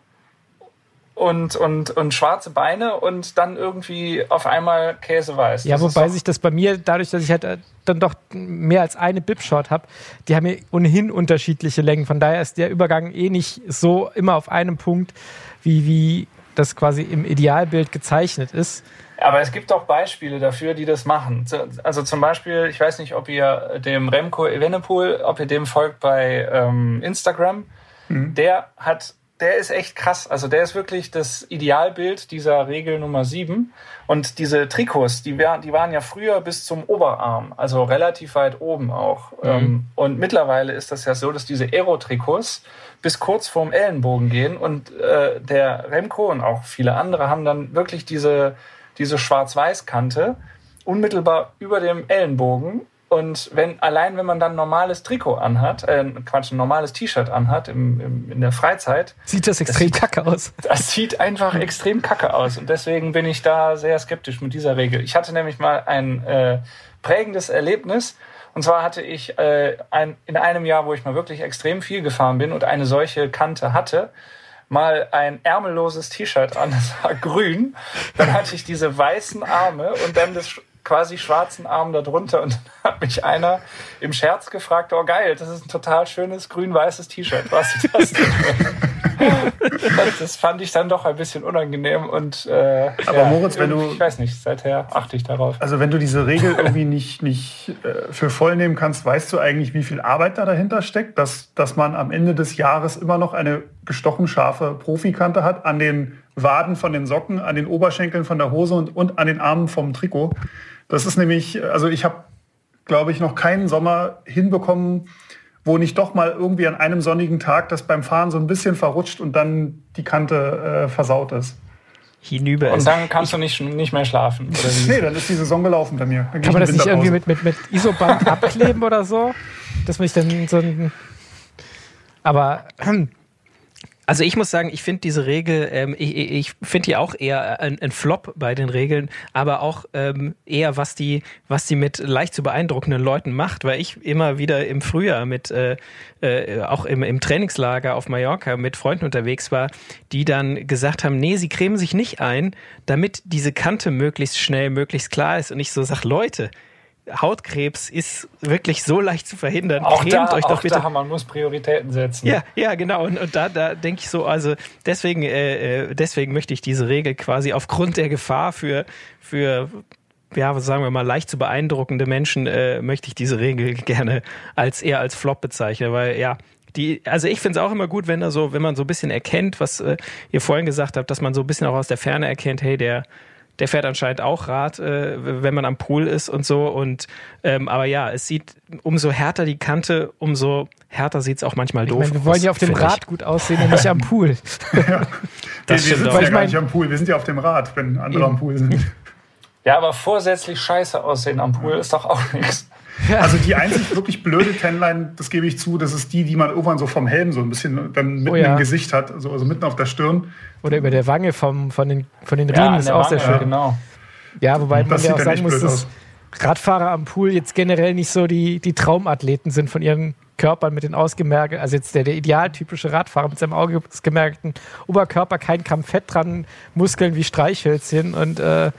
und, und, und schwarze Beine und dann irgendwie auf einmal käseweiß. Ja, wobei sich das bei mir, dadurch, dass ich halt äh, dann doch mehr als eine Bip-Shot habe, die haben ja ohnehin unterschiedliche Längen. Von daher ist der Übergang eh nicht so immer auf einem Punkt, wie, wie das quasi im Idealbild gezeichnet ist. Aber es gibt auch Beispiele dafür, die das machen. Also zum Beispiel, ich weiß nicht, ob ihr dem Remco Evenepoel, ob ihr dem folgt bei ähm, Instagram. Mhm. Der hat der ist echt krass. Also der ist wirklich das Idealbild dieser Regel Nummer 7. Und diese Trikots, die, wär, die waren ja früher bis zum Oberarm, also relativ weit oben auch. Mhm. Ähm, und mittlerweile ist das ja so, dass diese Aero-Trikots bis kurz vorm Ellenbogen gehen. Und äh, der Remco und auch viele andere haben dann wirklich diese, diese Schwarz-Weiß-Kante unmittelbar über dem Ellenbogen und wenn, allein wenn man dann ein normales Trikot anhat, äh, Quatsch, ein normales T-Shirt anhat im, im, in der Freizeit. Sieht das extrem das kacke aus. Das sieht einfach extrem kacke aus. Und deswegen bin ich da sehr skeptisch mit dieser Regel. Ich hatte nämlich mal ein äh, prägendes Erlebnis. Und zwar hatte ich äh, ein, in einem Jahr, wo ich mal wirklich extrem viel gefahren bin und eine solche Kante hatte, mal ein ärmelloses T-Shirt an, das war grün. Dann hatte ich diese weißen Arme und dann das quasi schwarzen Arm darunter und dann hat mich einer im Scherz gefragt, oh geil, das ist ein total schönes grün-weißes T-Shirt, was ist das das fand ich dann doch ein bisschen unangenehm und äh, aber ja, Moritz, wenn du ich weiß nicht, seither achte ich darauf. Also wenn du diese Regel irgendwie nicht nicht äh, für voll nehmen kannst, weißt du eigentlich, wie viel Arbeit da dahinter steckt, dass dass man am Ende des Jahres immer noch eine gestochen scharfe Profikante hat an den Waden von den Socken, an den Oberschenkeln von der Hose und, und an den Armen vom Trikot. Das ist nämlich, also ich habe, glaube ich, noch keinen Sommer hinbekommen, wo nicht doch mal irgendwie an einem sonnigen Tag das beim Fahren so ein bisschen verrutscht und dann die Kante äh, versaut ist. hinüber Und ist. dann kannst du nicht, nicht mehr schlafen. Oder? Nee, dann ist die Saison gelaufen bei mir. Dann Kann man ich das nicht irgendwie mit, mit, mit Isoband abkleben oder so? Dass man nicht dann so ein. Aber Also ich muss sagen, ich finde diese Regel, ähm, ich, ich finde die auch eher ein, ein Flop bei den Regeln, aber auch ähm, eher, was die, was die mit leicht zu beeindruckenden Leuten macht, weil ich immer wieder im Frühjahr mit, äh, äh, auch im, im Trainingslager auf Mallorca mit Freunden unterwegs war, die dann gesagt haben, nee, sie cremen sich nicht ein, damit diese Kante möglichst schnell, möglichst klar ist und ich so sag, Leute, Hautkrebs ist wirklich so leicht zu verhindern. Auch Cremt da, euch doch auch bitte da, man muss Prioritäten setzen. ja, ja, genau. Und, und da, da denke ich so, also deswegen, äh, äh, deswegen möchte ich diese Regel quasi aufgrund der Gefahr für, für ja, was sagen wir mal, leicht zu beeindruckende Menschen, äh, möchte ich diese Regel gerne als eher als Flop bezeichnen, weil ja, die, also ich finde es auch immer gut, wenn da so, wenn man so ein bisschen erkennt, was äh, ihr vorhin gesagt habt, dass man so ein bisschen auch aus der Ferne erkennt, hey, der, der fährt anscheinend auch Rad, äh, wenn man am Pool ist und so. Und ähm, aber ja, es sieht umso härter die Kante, umso härter sieht es auch manchmal ich doof. meine, wir wollen ja auf dem finde ich. Rad gut aussehen und nicht am Pool. Das wir, auch. ja ich gar mein- nicht am Pool, wir sind ja auf dem Rad, wenn andere am Pool sind. Ja, aber vorsätzlich scheiße aussehen am Pool ist doch auch nichts. Also die einzig wirklich blöde Tenline, das gebe ich zu, das ist die, die man irgendwann so vom Helm so ein bisschen dann mitten Oh ja. im Gesicht hat, also, also mitten auf der Stirn. Oder über der Wange vom, von den, von den Ja, Riemen an ist der auch sehr Wange, schön. Genau. Ja, wobei man Das ja sieht auch sagen muss, dass. Radfahrer am Pool jetzt generell nicht so die, die Traumathleten sind von ihren Körpern mit den ausgemerkten, also jetzt der, der idealtypische Radfahrer mit seinem ausgemerkten Oberkörper, kein Gramm Fett dran, Muskeln wie Streichhölzchen und äh,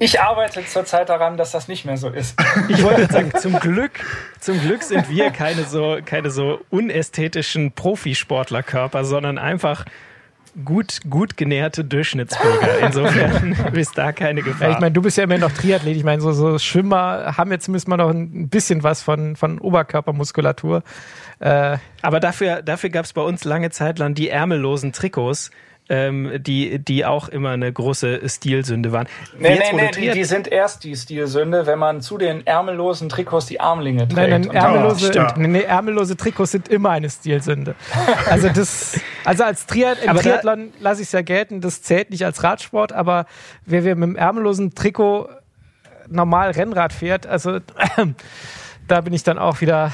Ich arbeite zurzeit daran, dass das nicht mehr so ist. Ich wollte sagen, zum Glück, zum Glück sind wir keine so, keine so unästhetischen Profisportlerkörper, sondern einfach gut, gut genährte Durchschnittsbürger. Insofern ist da keine Gefahr. Ja, ich meine, du bist ja immer noch Triathlet. Ich meine, so, so Schwimmer haben jetzt zumindest mal noch ein bisschen was von, von Oberkörpermuskulatur. Äh, Aber dafür, dafür gab es bei uns lange Zeit lang die ärmellosen Trikots, ähm, die, die auch immer eine große Stilsünde waren. Nee, Jetzt, nee, nee, die, die sind erst die Stilsünde, wenn man zu den ärmellosen Trikots die Armlinge trägt. nein, nein, ärmellose, stimmt. nee, nee, ärmellose Trikots sind immer eine Stilsünde. Also das, also als Triath im Aber Triathlon lasse ich es ja gelten, das zählt nicht als Radsport, aber wer wir mit dem ärmellosen Trikot normal Rennrad fährt, also da bin ich dann auch wieder,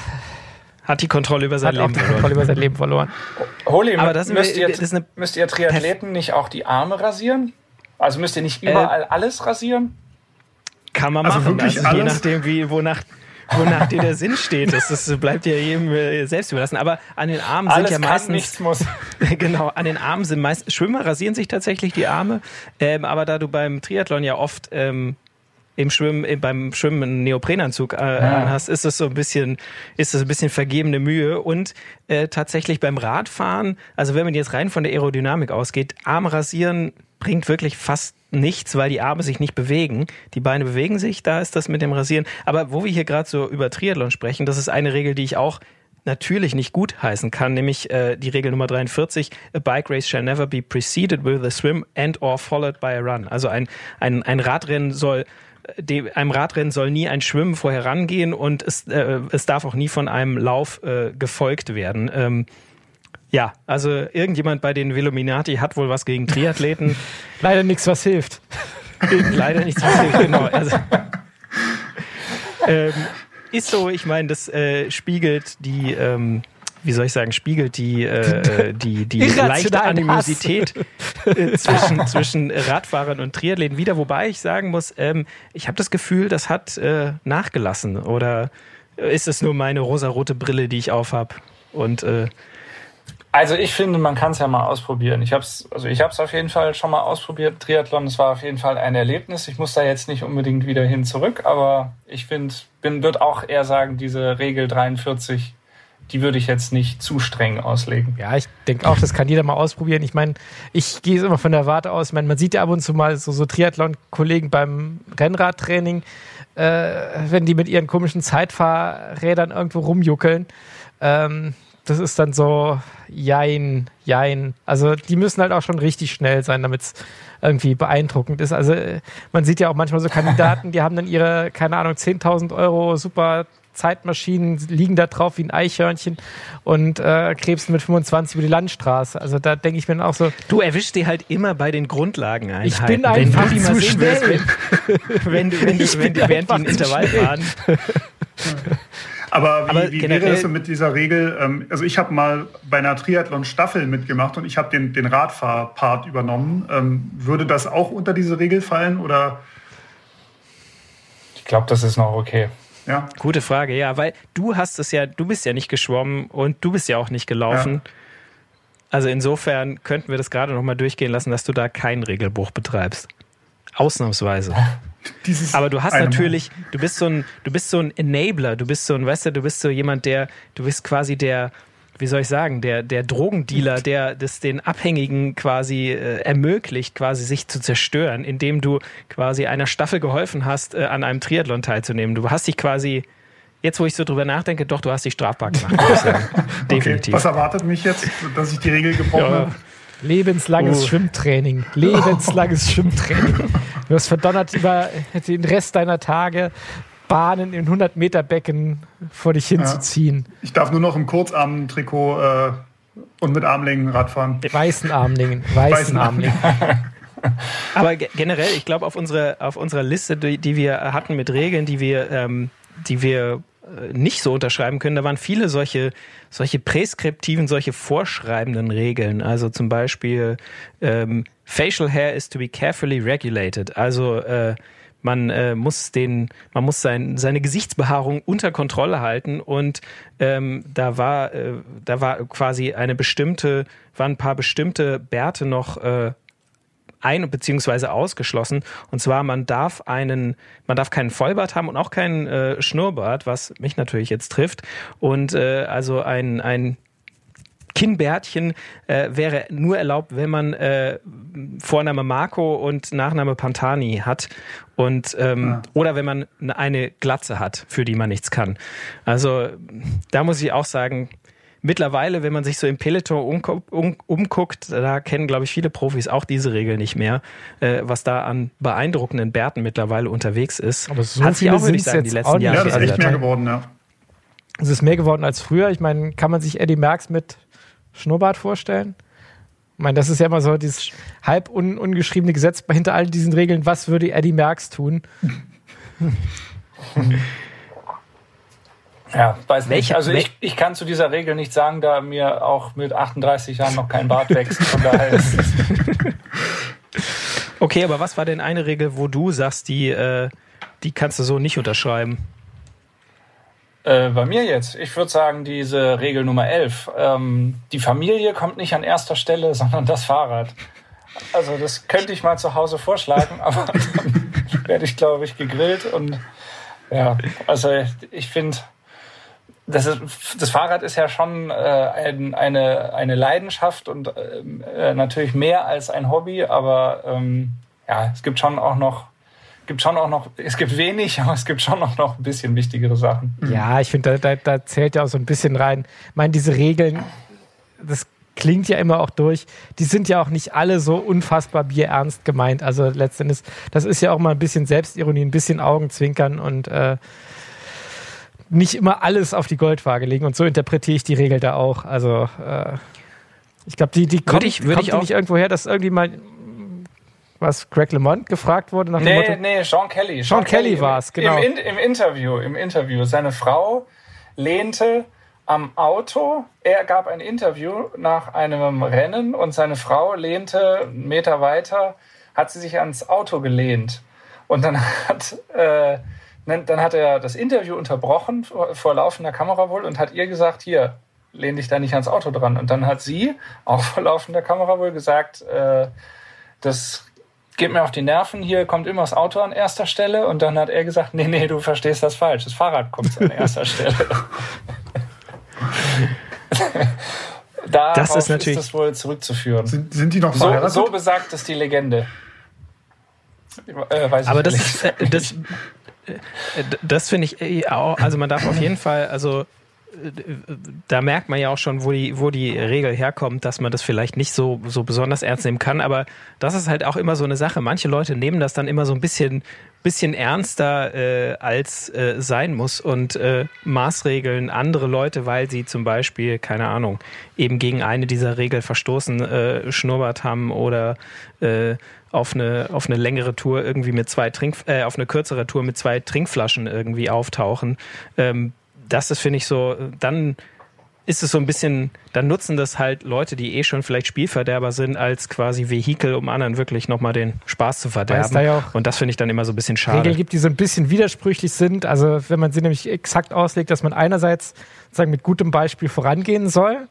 hat die Kontrolle über sein Leben die verloren. Kontrolle über sein Leben verloren. Holy, Aber das müsst, wir- ihr, das ist eine- müsst ihr Triathleten nicht auch die Arme rasieren? Also müsst ihr nicht überall alles rasieren? Kann man Also machen. wirklich Also je alles? nachdem, wie, wonach, wonach dir der Sinn steht. Das, das bleibt ja jedem äh, selbst überlassen. Aber an den Armen Alles sind ja kann, meistens. nichts muss. genau, an den Armen sind meist Schwimmer rasieren sich tatsächlich die Arme, ähm, aber da du beim Triathlon ja oft ähm, im Schwimmen, äh, beim Schwimmen einen Neoprenanzug äh, anhast, ist es so ein bisschen, ist es ein bisschen vergebene Mühe und äh, tatsächlich beim Radfahren, also wenn man jetzt rein von der Aerodynamik ausgeht, Arm rasieren bringt wirklich fast nichts, weil die Arme sich nicht bewegen. Die Beine bewegen sich, da ist das mit dem Rasieren. Aber wo wir hier gerade so über Triathlon sprechen, das ist eine Regel, die ich auch natürlich nicht gut heißen kann, nämlich äh, die Regel Nummer 43, a bike race shall never be preceded with a swim and or followed by a run. Also ein, ein, ein Radrennen soll dem, einem Radrennen soll nie ein Schwimmen vorher rangehen und es, äh, es darf auch nie von einem Lauf äh, gefolgt werden. Ähm, ja, also irgendjemand bei den Velominati hat wohl was gegen Triathleten. Leider nichts, was hilft. Leider nichts passiert, genau. Also, ähm, ist so, ich meine, das äh, spiegelt die, ähm, wie soll ich sagen, spiegelt die, äh, die, die Irrationalen leichte. Animosität äh, zwischen, zwischen Radfahrern und Triathleten wieder, wobei ich sagen muss, ähm, ich habe das Gefühl, das hat äh, nachgelassen. Oder ist es nur meine rosarote Brille, die ich aufhab? Und äh, Also ich finde, man kann es ja mal ausprobieren. Ich habe es also ich hab's auf jeden Fall schon mal ausprobiert, Triathlon. Es war auf jeden Fall ein Erlebnis. Ich muss da jetzt nicht unbedingt wieder hin zurück, aber ich finde, bin würde auch eher sagen, diese Regel 43, die würde ich jetzt nicht zu streng auslegen. Ja, ich denke auch, das kann jeder mal ausprobieren. Ich meine, ich gehe immer von der Warte aus. Ich meine, man sieht ja ab und zu mal so, so Triathlon-Kollegen beim Rennradtraining, äh, wenn die mit ihren komischen Zeitfahrrädern irgendwo rumjuckeln. Ähm, das ist dann so, jein, jein. Also die müssen halt auch schon richtig schnell sein, damit es irgendwie beeindruckend ist. Also äh, man sieht ja auch manchmal so Kandidaten, die haben dann ihre, keine Ahnung, 10.000 Euro super Zeitmaschinen liegen da drauf wie ein Eichhörnchen und äh, krebsen mit 25 über die Landstraße. Also da denke ich mir dann auch so. Du erwischst die halt immer bei den Grundlagen ein. Ich bin einfach wenn zu schnell. Wenn, wenn, du, wenn, du, wenn du während die einen Intervall fahren. Aber wie, Aber wie generell- wäre es denn mit dieser Regel? Ähm, also ich habe mal bei einer Triathlon-Staffel mitgemacht und ich habe den, den Radfahrpart übernommen. Ähm, würde das auch unter diese Regel fallen oder Ich glaube, das ist noch okay. Ja? Gute Frage, ja, weil du hast es ja, du bist ja nicht geschwommen und du bist ja auch nicht gelaufen. Also insofern könnten wir das gerade noch mal durchgehen lassen, dass du da keinen Regelbruch betreibst. Ausnahmsweise. Dieses Aber du hast Mal. natürlich, du bist so ein, du bist so ein Enabler, du bist so ein, weißt du, du bist so jemand, der, du bist quasi der, wie soll ich sagen, der, der Drogendealer, der das den Abhängigen quasi äh, ermöglicht, quasi sich zu zerstören, indem du quasi einer Staffel geholfen hast, äh, an einem Triathlon teilzunehmen. Du hast dich quasi, jetzt wo ich so drüber nachdenke, doch, du hast dich strafbar gemacht, sagen. Okay. Definitiv. Was erwartet mich jetzt, dass ich die Regel gebrochen Ja. habe? Lebenslanges Oh. Schwimmtraining. Lebenslanges Schwimmtraining. Du hast verdonnert über den Rest deiner Tage Bahnen in 100 Meter Becken vor dich hinzuziehen. Ich darf nur noch im Kurzarm-Trikot äh, und mit Armlängen Rad fahren. Weißen Armlingen. Weißen Weißen Armlingen. Aber ge- generell, ich glaube, auf, unsere, auf unserer Liste, die, die wir hatten mit Regeln, die wir, ähm, die wir äh, nicht so unterschreiben können, da waren viele solche, solche präskriptiven, solche vorschreibenden Regeln. Also zum Beispiel, ähm, Facial Hair is to be carefully regulated. Also äh, man äh, muss den, man muss sein, seine Gesichtsbehaarung unter Kontrolle halten und ähm, da war, äh, da war quasi eine bestimmte, waren ein paar bestimmte Bärte noch äh, ein- bzw. ausgeschlossen. Und zwar, man darf einen, man darf keinen Vollbart haben und auch keinen äh, Schnurrbart, was mich natürlich jetzt trifft. Und äh, also ein, ein Kinnbärtchen äh, wäre nur erlaubt, wenn man äh, Vorname Marco und Nachname Pantani hat und ähm, oder wenn man eine Glatze hat, für die man nichts kann. Also da muss ich auch sagen, mittlerweile, wenn man sich so im Peloton umgu um, umguckt, da kennen, glaube ich, viele Profis auch diese Regel nicht mehr, äh, was da an beeindruckenden Bärten mittlerweile unterwegs ist. Aber so Hat sich viele auch, würde ich sagen, die jetzt letzten auch nicht. Ja, Jahre das ist echt mehr geworden, ja. Es ist mehr geworden als früher. Ich meine, kann man sich Eddie Merckx mit Schnurrbart vorstellen? Ich meine, das ist ja immer so dieses halb un ungeschriebene Gesetz hinter all diesen Regeln. Was würde Eddie Merckx tun? Ja, weiß nicht. Welche- Also wel- ich, ich kann zu dieser Regel nicht sagen, da mir auch mit 38 Jahren noch kein Bart wächst. Von daher ist Okay, aber was war denn eine Regel, wo du sagst, die, äh, die kannst du so nicht unterschreiben? Äh, bei mir jetzt, ich würde sagen, diese Regel Nummer 11. Ähm, die Familie kommt nicht an erster Stelle, sondern das Fahrrad. Also das könnte ich mal zu Hause vorschlagen, aber dann werde ich, glaube ich, gegrillt. Und ja, also ich finde, das, das Fahrrad ist ja schon äh, ein, eine, eine Leidenschaft und ähm, äh, natürlich mehr als ein Hobby, aber ähm, ja, es gibt schon auch noch gibt schon auch noch, es gibt wenig, aber es gibt schon auch noch ein bisschen wichtigere Sachen. Ja, ich finde, da, da, da zählt ja auch so ein bisschen rein. Ich meine, diese Regeln, das klingt ja immer auch durch, die sind ja auch nicht alle so unfassbar bierernst gemeint. Also letztendlich, das ist ja auch mal ein bisschen Selbstironie, ein bisschen Augenzwinkern und äh, nicht immer alles auf die Goldwaage legen. Und so interpretiere ich die Regel da auch. Also äh, ich glaube, die, die kommt, ich- kommt ich die auch- nicht irgendwo her, dass irgendwie mal was Greg LeMond gefragt wurde nach dem Nee, Motto, nee, Sean Kelly. Sean Kelly im- war's, genau. Im, Im Interview, im Interview. Seine Frau lehnte am Auto. Er gab ein Interview nach einem Rennen und seine Frau lehnte einen Meter weiter, hat sie sich ans Auto gelehnt. Und dann hat, äh, dann hat er das Interview unterbrochen vor, vor laufender Kamera wohl und hat ihr gesagt, hier, lehn dich da nicht ans Auto dran. Und dann hat sie, auch vor laufender Kamera wohl, gesagt, äh, das geht mir auf die Nerven, hier kommt immer das Auto an erster Stelle und dann hat er gesagt, nee, nee, du verstehst das falsch, das Fahrrad kommt an erster Stelle. Darauf Das ist natürlich- das wohl zurückzuführen. Sind, sind die noch So, verheiratet? so besagt es die Legende. Äh, weiß ich Aber das ist, äh, das, äh, das finde ich äh, auch, also man darf auf jeden Fall, also da merkt man ja auch schon, wo die, wo die Regel herkommt, dass man das vielleicht nicht so, so besonders ernst nehmen kann. Aber das ist halt auch immer so eine Sache. Manche Leute nehmen das dann immer so ein bisschen, bisschen ernster, äh, als äh, sein muss und äh, maßregeln andere Leute, weil sie zum Beispiel, keine Ahnung, eben gegen eine dieser Regeln verstoßen, äh, schnurrbart haben oder äh, auf eine, auf eine längere Tour irgendwie mit zwei Trink, äh, auf eine kürzere Tour mit zwei Trinkflaschen irgendwie auftauchen. Ähm, das ist, finde ich, so, dann ist es so ein bisschen, dann nutzen das halt Leute, die eh schon vielleicht Spielverderber sind, als quasi Vehikel, um anderen wirklich nochmal den Spaß zu verderben. da ja auch Und das finde ich dann immer so ein bisschen schade. Regeln gibt, die so ein bisschen widersprüchlich sind. Also wenn man sie nämlich exakt auslegt, dass man einerseits sozusagen mit gutem Beispiel vorangehen soll,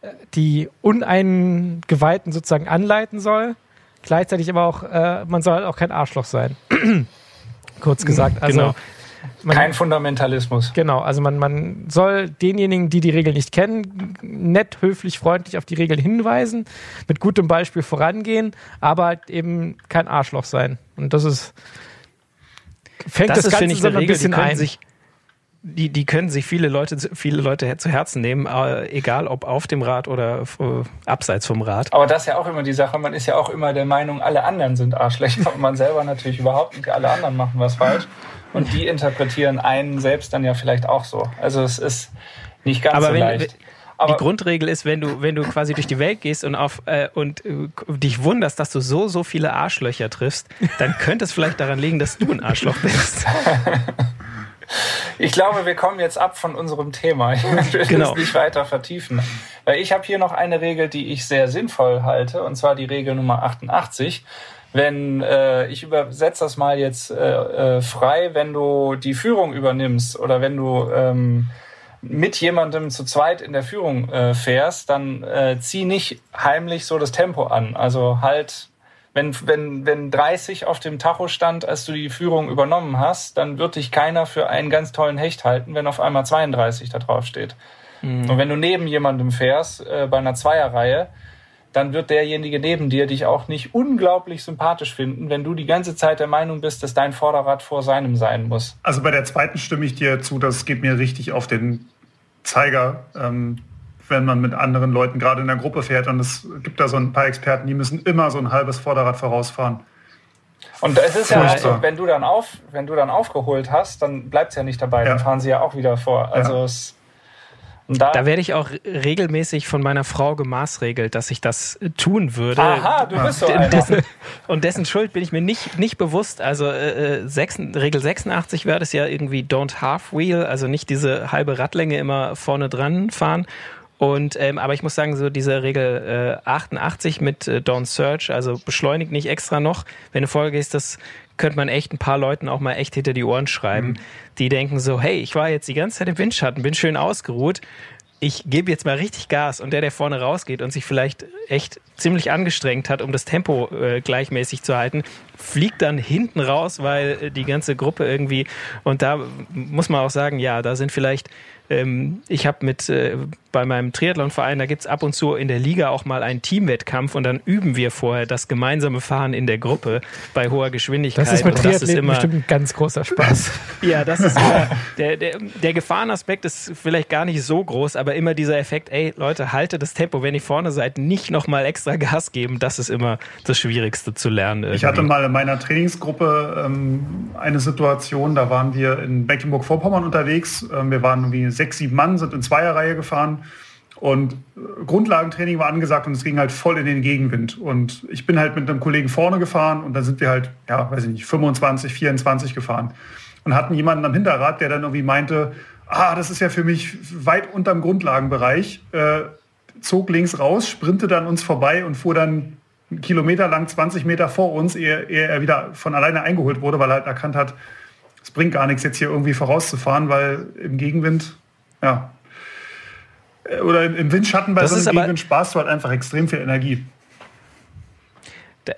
äh, die Uneingeweihten sozusagen anleiten soll, gleichzeitig aber auch, äh, man soll halt auch kein Arschloch sein. Kurz gesagt. Also Genau. Man, Kein Fundamentalismus. Genau, also man, man soll denjenigen, die die Regeln nicht kennen, nett, höflich, freundlich auf die Regeln hinweisen, mit gutem Beispiel vorangehen, aber halt eben kein Arschloch sein. Und das ist fängt das, das, ist, Ganze so ein Regel, die bisschen können ein. sich die, die können sich viele Leute, viele Leute zu Herzen nehmen, äh, egal ob auf dem Rad oder äh, abseits vom Rad. Aber das ist ja auch immer die Sache. Man ist ja auch immer der Meinung, alle anderen sind Arschlöcher und man selber natürlich überhaupt nicht. Alle anderen machen was falsch. Und die interpretieren einen selbst dann ja vielleicht auch so. Also es ist nicht ganz Aber so wenn, leicht. die Aber Grundregel ist, wenn du, wenn du quasi durch die Welt gehst und auf äh, und äh, dich wunderst, dass du so, so viele Arschlöcher triffst, dann könnte es vielleicht daran liegen, dass du ein Arschloch bist. ich glaube, wir kommen jetzt ab von unserem Thema. Ich will Genau. es nicht weiter vertiefen. Weil ich habe hier noch eine Regel, die ich sehr sinnvoll halte, und zwar die Regel Nummer 88. Wenn äh, ich übersetze das mal jetzt äh, äh, frei, wenn du die Führung übernimmst oder wenn du ähm, mit jemandem zu zweit in der Führung äh, fährst, dann äh, zieh nicht heimlich so das Tempo an. Also halt, wenn, wenn, wenn 30 auf dem Tacho stand, als du die Führung übernommen hast, dann wird dich keiner für einen ganz tollen Hecht halten, wenn auf einmal 32 da drauf steht. Und wenn du neben jemandem fährst, äh, bei einer Zweierreihe, dann wird derjenige neben dir dich auch nicht unglaublich sympathisch finden, wenn du die ganze Zeit der Meinung bist, dass dein Vorderrad vor seinem sein muss. Also bei der zweiten stimme ich dir zu, das geht mir richtig auf den Zeiger, ähm, wenn man mit anderen Leuten gerade in der Gruppe fährt. Und es gibt da so ein paar Experten, die müssen immer so ein halbes Vorderrad vorausfahren. Und es ist ja, Furchtbar. wenn du dann auf, wenn du dann aufgeholt hast, dann bleibt's ja nicht dabei, dann Ja. fahren sie ja auch wieder vor. Also Ja. es, da, Da werde ich auch regelmäßig von meiner Frau gemaßregelt, dass ich das äh, tun würde. aha, du bist so einer. dessen, und dessen Schuld bin ich mir nicht, nicht bewusst. Also äh, äh, sechs, Regel 86 wäre das ja irgendwie Don't Half Wheel, also nicht diese halbe Radlänge immer vorne dran fahren. Und ähm, aber ich muss sagen, so diese Regel äh, 88 mit äh, Don't Search, also beschleunigt nicht extra noch. Wenn du vorgehst, das könnte man echt ein paar Leuten auch mal echt hinter die Ohren schreiben, die denken so, hey, ich war jetzt die ganze Zeit im Windschatten, bin schön ausgeruht. Ich gebe jetzt mal richtig Gas. Und der, der vorne rausgeht und sich vielleicht echt ziemlich angestrengt hat, um das Tempo äh, gleichmäßig zu halten, fliegt dann hinten raus, weil äh, die ganze Gruppe irgendwie und da muss man auch sagen, ja, da sind vielleicht ähm, ich habe mit äh, bei meinem Triathlonverein, da gibt's ab und zu in der Liga auch mal einen Teamwettkampf und dann üben wir vorher das gemeinsame Fahren in der Gruppe bei hoher Geschwindigkeit. Das ist mit und das ist Triathleten immer, bestimmt ein ganz großer Spaß. ja, das ist immer, der, der, der Gefahrenaspekt ist vielleicht gar nicht so groß, aber immer dieser Effekt, ey Leute, haltet das Tempo, wenn ihr vorne seid, nicht nochmal extra Gas geben, das ist immer das Schwierigste zu lernen. Ich irgendwie. hatte mal in meiner Trainingsgruppe ähm, eine Situation, da waren wir in Mecklenburg-Vorpommern unterwegs. Ähm, wir waren irgendwie sechs, sieben Mann, sind in Zweierreihe gefahren und äh, Grundlagentraining war angesagt und es ging halt voll in den Gegenwind. Und ich bin halt mit einem Kollegen vorne gefahren und dann sind wir halt, ja, weiß ich nicht, 25, 24 gefahren und hatten jemanden am Hinterrad, der dann irgendwie meinte, ah, das ist ja für mich weit unterm Grundlagenbereich, äh, zog links raus, sprinte dann uns vorbei und fuhr dann einen Kilometer lang 20 Meter vor uns, ehe, ehe er wieder von alleine eingeholt wurde, weil er halt erkannt hat, es bringt gar nichts, jetzt hier irgendwie vorauszufahren, weil im Gegenwind, ja, äh, oder im- Windschatten bei Das so einem Gegenwind sparst du halt einfach extrem viel Energie.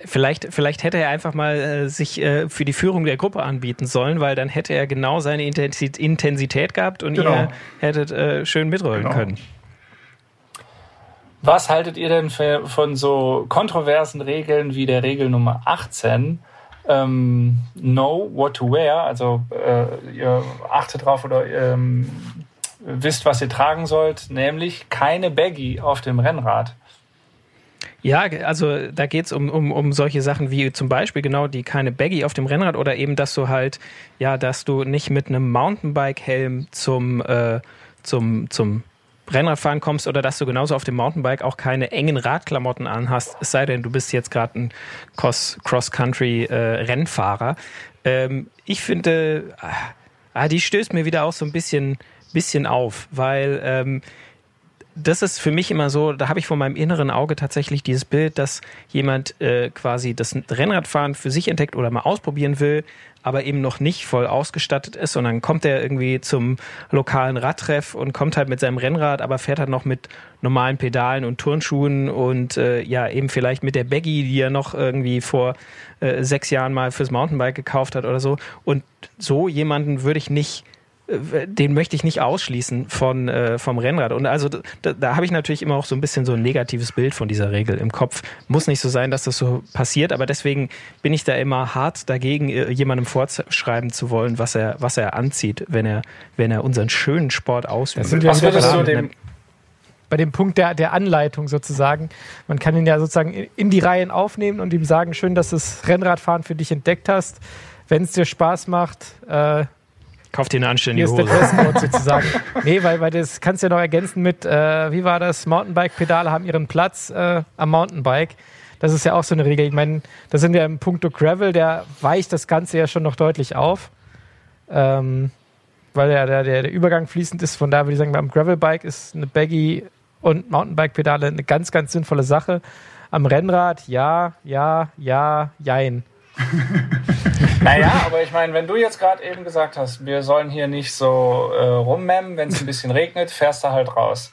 Vielleicht, vielleicht hätte er einfach mal äh, sich äh, für die Führung der Gruppe anbieten sollen, weil dann hätte er genau seine Intensi- Intensität gehabt und Genau. ihr hättet äh, schön mitrollen Genau. können. Was haltet ihr denn für, von so kontroversen Regeln wie der Regel Nummer 18? Ähm, know what to wear, also äh, ihr achtet drauf oder ähm, wisst, was ihr tragen sollt, nämlich keine Baggy auf dem Rennrad. Ja, also da geht es um, um, um solche Sachen wie zum Beispiel genau die keine Baggy auf dem Rennrad oder eben, dass du halt, ja, dass du nicht mit einem Mountainbike-Helm zum, äh, zum, zum Rennradfahren kommst oder dass du genauso auf dem Mountainbike auch keine engen Radklamotten anhast, es sei denn, du bist jetzt gerade ein Cross-Country-Rennfahrer. Äh, ähm, ich finde, ah, die stößt mir wieder auch so ein bisschen, bisschen auf, weil ähm, das ist für mich immer so, da habe ich vor meinem inneren Auge tatsächlich dieses Bild, dass jemand äh, quasi das Rennradfahren für sich entdeckt oder mal ausprobieren will, aber eben noch nicht voll ausgestattet ist. Dann kommt er irgendwie zum lokalen Radtreff und kommt halt mit seinem Rennrad, aber fährt halt noch mit normalen Pedalen und Turnschuhen und äh, ja, eben vielleicht mit der Baggy, die er noch irgendwie vor äh, sechs Jahren mal fürs Mountainbike gekauft hat oder so. Und so jemanden würde ich nicht den möchte ich nicht ausschließen von, äh, vom Rennrad. Und also da, da habe ich natürlich immer auch so ein bisschen so ein negatives Bild von dieser Regel im Kopf. Muss nicht so sein, dass das so passiert, aber deswegen bin ich da immer hart dagegen, äh, jemandem vorschreiben zu wollen, was er, was er anzieht, wenn er, wenn er unseren schönen Sport ausübt. Was würdest du dem bei dem Punkt der, der Anleitung sozusagen. Man kann ihn ja sozusagen in die Reihen aufnehmen und ihm sagen, schön, dass du das Rennradfahren für dich entdeckt hast. Wenn es dir Spaß macht, äh, Kauf dir eine anständige Hose. Hier ist der Dresscode sozusagen. nee, weil, weil das kannst du ja noch ergänzen mit, äh, wie war das? Mountainbike-Pedale haben ihren Platz äh, am Mountainbike. Das ist ja auch so eine Regel. Ich meine, da sind wir im Punkto Gravel, der weicht das Ganze ja schon noch deutlich auf. Ähm, weil der, der, der Übergang fließend ist. Von daher würde ich sagen, beim Gravelbike ist eine Baggy und Mountainbike-Pedale eine ganz, ganz sinnvolle Sache. Am Rennrad, ja, ja, ja, jein. naja, aber ich meine, wenn du jetzt gerade eben gesagt hast, wir sollen hier nicht so äh, rummemmen, wenn es ein bisschen regnet, fährst du halt raus.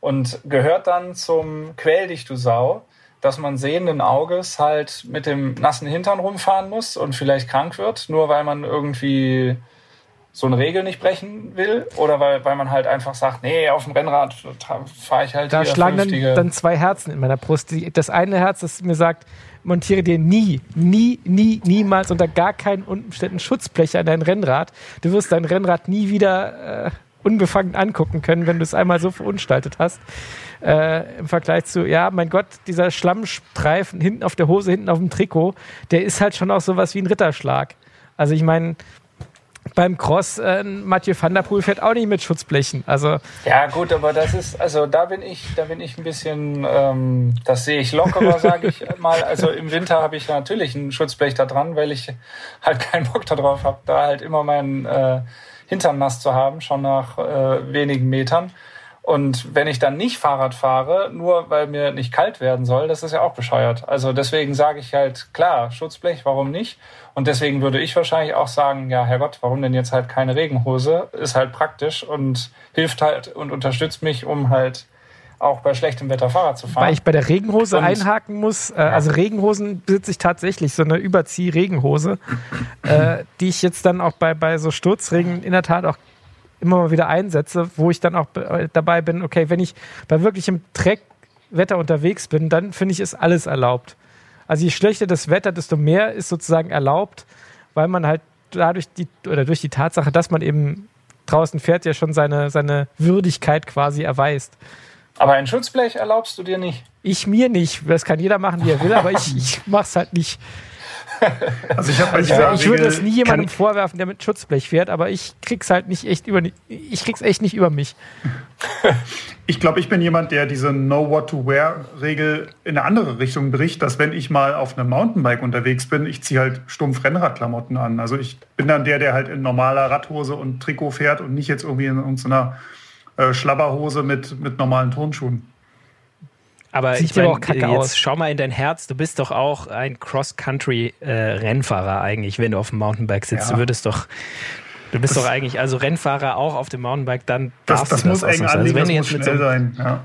Und gehört dann zum Quäl dich, du Sau, dass man sehenden Auges halt mit dem nassen Hintern rumfahren muss und vielleicht krank wird, nur weil man irgendwie so eine Regel nicht brechen will oder weil, weil man halt einfach sagt, nee, auf dem Rennrad fahre ich halt Da schlagen dann, dann, zwei Herzen in meiner Brust. Das eine Herz, das mir sagt, montiere dir nie, nie, nie, niemals unter gar keinen Umständen Schutzbleche an dein Rennrad. Du wirst dein Rennrad nie wieder äh, unbefangen angucken können, wenn du es einmal so verunstaltet hast. Äh, Im Vergleich zu, ja, mein Gott, dieser Schlammstreifen hinten auf der Hose, hinten auf dem Trikot, der ist halt schon auch sowas wie ein Ritterschlag. Also ich meine, beim Cross äh, Mathieu van der Poel fährt auch nicht mit Schutzblechen. Also ja gut, aber das ist also da bin ich da bin ich ein bisschen ähm, das sehe ich lockerer, sage ich mal. Also im Winter habe ich natürlich ein Schutzblech da dran, weil ich halt keinen Bock darauf habe, da halt immer meinen äh, Hintern nass zu haben, schon nach äh, wenigen Metern. Und wenn ich dann nicht Fahrrad fahre, nur weil mir nicht kalt werden soll, das ist ja auch bescheuert. Also deswegen sage ich halt, klar, Schutzblech, warum nicht? Und deswegen würde ich wahrscheinlich auch sagen, ja, Herrgott, warum denn jetzt halt keine Regenhose? Ist halt praktisch und hilft halt und unterstützt mich, um halt auch bei schlechtem Wetter Fahrrad zu fahren. Weil ich bei der Regenhose und, einhaken muss, äh, ja. also Regenhosen besitze ich tatsächlich, so eine Überzieh-Regenhose, äh, die ich jetzt dann auch bei, bei so Sturzregen in der Tat auch immer mal wieder einsetze, wo ich dann auch dabei bin, okay, wenn ich bei wirklichem Dreckwetter unterwegs bin, dann finde ich, ist alles erlaubt. Also je schlechter das Wetter, desto mehr ist sozusagen erlaubt, weil man halt dadurch die, oder durch die Tatsache, dass man eben draußen fährt, ja schon seine, seine Würdigkeit quasi erweist. Aber ein Schutzblech erlaubst du dir nicht? Ich mir nicht. Das kann jeder machen, wie er will, aber ich, ich mach's halt nicht. Also ich, also ich, ich würde es nie jemandem vorwerfen, der mit Schutzblech fährt, aber ich krieg's halt nicht echt über ich krieg's echt nicht über mich. Ich glaube, ich bin jemand, der diese Know What to Wear Regel in eine andere Richtung bricht, dass wenn ich mal auf einem Mountainbike unterwegs bin, ich ziehe halt stumpf Rennradklamotten an. Also ich bin dann der, der halt in normaler Radhose und Trikot fährt und nicht jetzt irgendwie in irgendeiner äh, Schlabberhose mit, mit normalen Turnschuhen. Aber Sieht ich meine, jetzt aus. schau mal in dein Herz, du bist doch auch ein Cross-Country-Rennfahrer äh, eigentlich, wenn du auf dem Mountainbike sitzt. Ja. Du würdest doch, du bist das doch eigentlich, also Rennfahrer auch auf dem Mountainbike, dann das, darfst das du das muss eng also wenn das muss schnell so sein. Ja.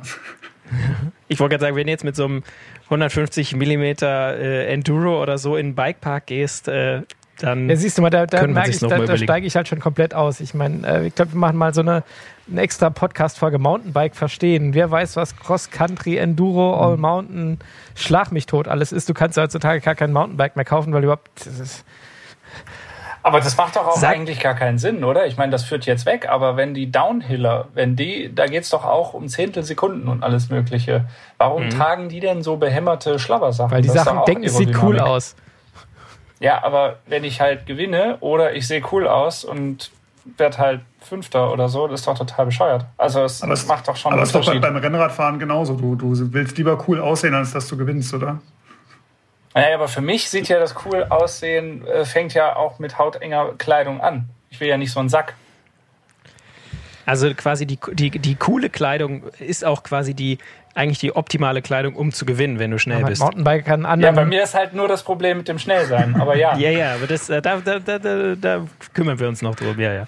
ich wollte gerade sagen, wenn du jetzt mit so einem 150 Millimeter äh, Enduro oder so in den Bikepark gehst, äh, dann ja, siehst du mal, da, da ich, da, da steige ich halt schon komplett aus. Ich meine, äh, ich glaube, wir machen mal so eine, eine extra Podcast-Folge Mountainbike verstehen. Wer weiß, was Cross-Country, Enduro, mhm. All-Mountain, Schlag mich tot alles ist. Du kannst heutzutage gar kein Mountainbike mehr kaufen, weil überhaupt. Aber das macht doch auch Sag- eigentlich gar keinen Sinn, oder? Ich meine, das führt jetzt weg, aber wenn die Downhiller, wenn die, da geht's doch auch um Zehntelsekunden und alles Mögliche. Warum tragen die denn so behämmerte Schlabbersachen? Weil die Das Sachen denken, es sieht cool aus. Ja, aber wenn ich halt gewinne oder ich sehe cool aus und werde halt Fünfter oder so, das ist doch total bescheuert. Also es Aber es macht doch schon Aber es ist doch bei- beim Rennradfahren genauso. Du, du willst lieber cool aussehen, als dass du gewinnst, oder? Naja, aber für mich sieht ja das cool aussehen, äh, fängt ja auch mit hautenger Kleidung an. Ich will ja nicht so einen Sack. Also quasi die, die, die coole Kleidung ist auch quasi die eigentlich die optimale Kleidung, um zu gewinnen, wenn du schnell Aber bist. Mountainbike kann Ja, anderen. bei mir ist halt nur das Problem mit dem Schnellsein. Aber ja. Ja, ja, aber das, äh, da, da, da, da, da kümmern wir uns noch drum, ja, ja.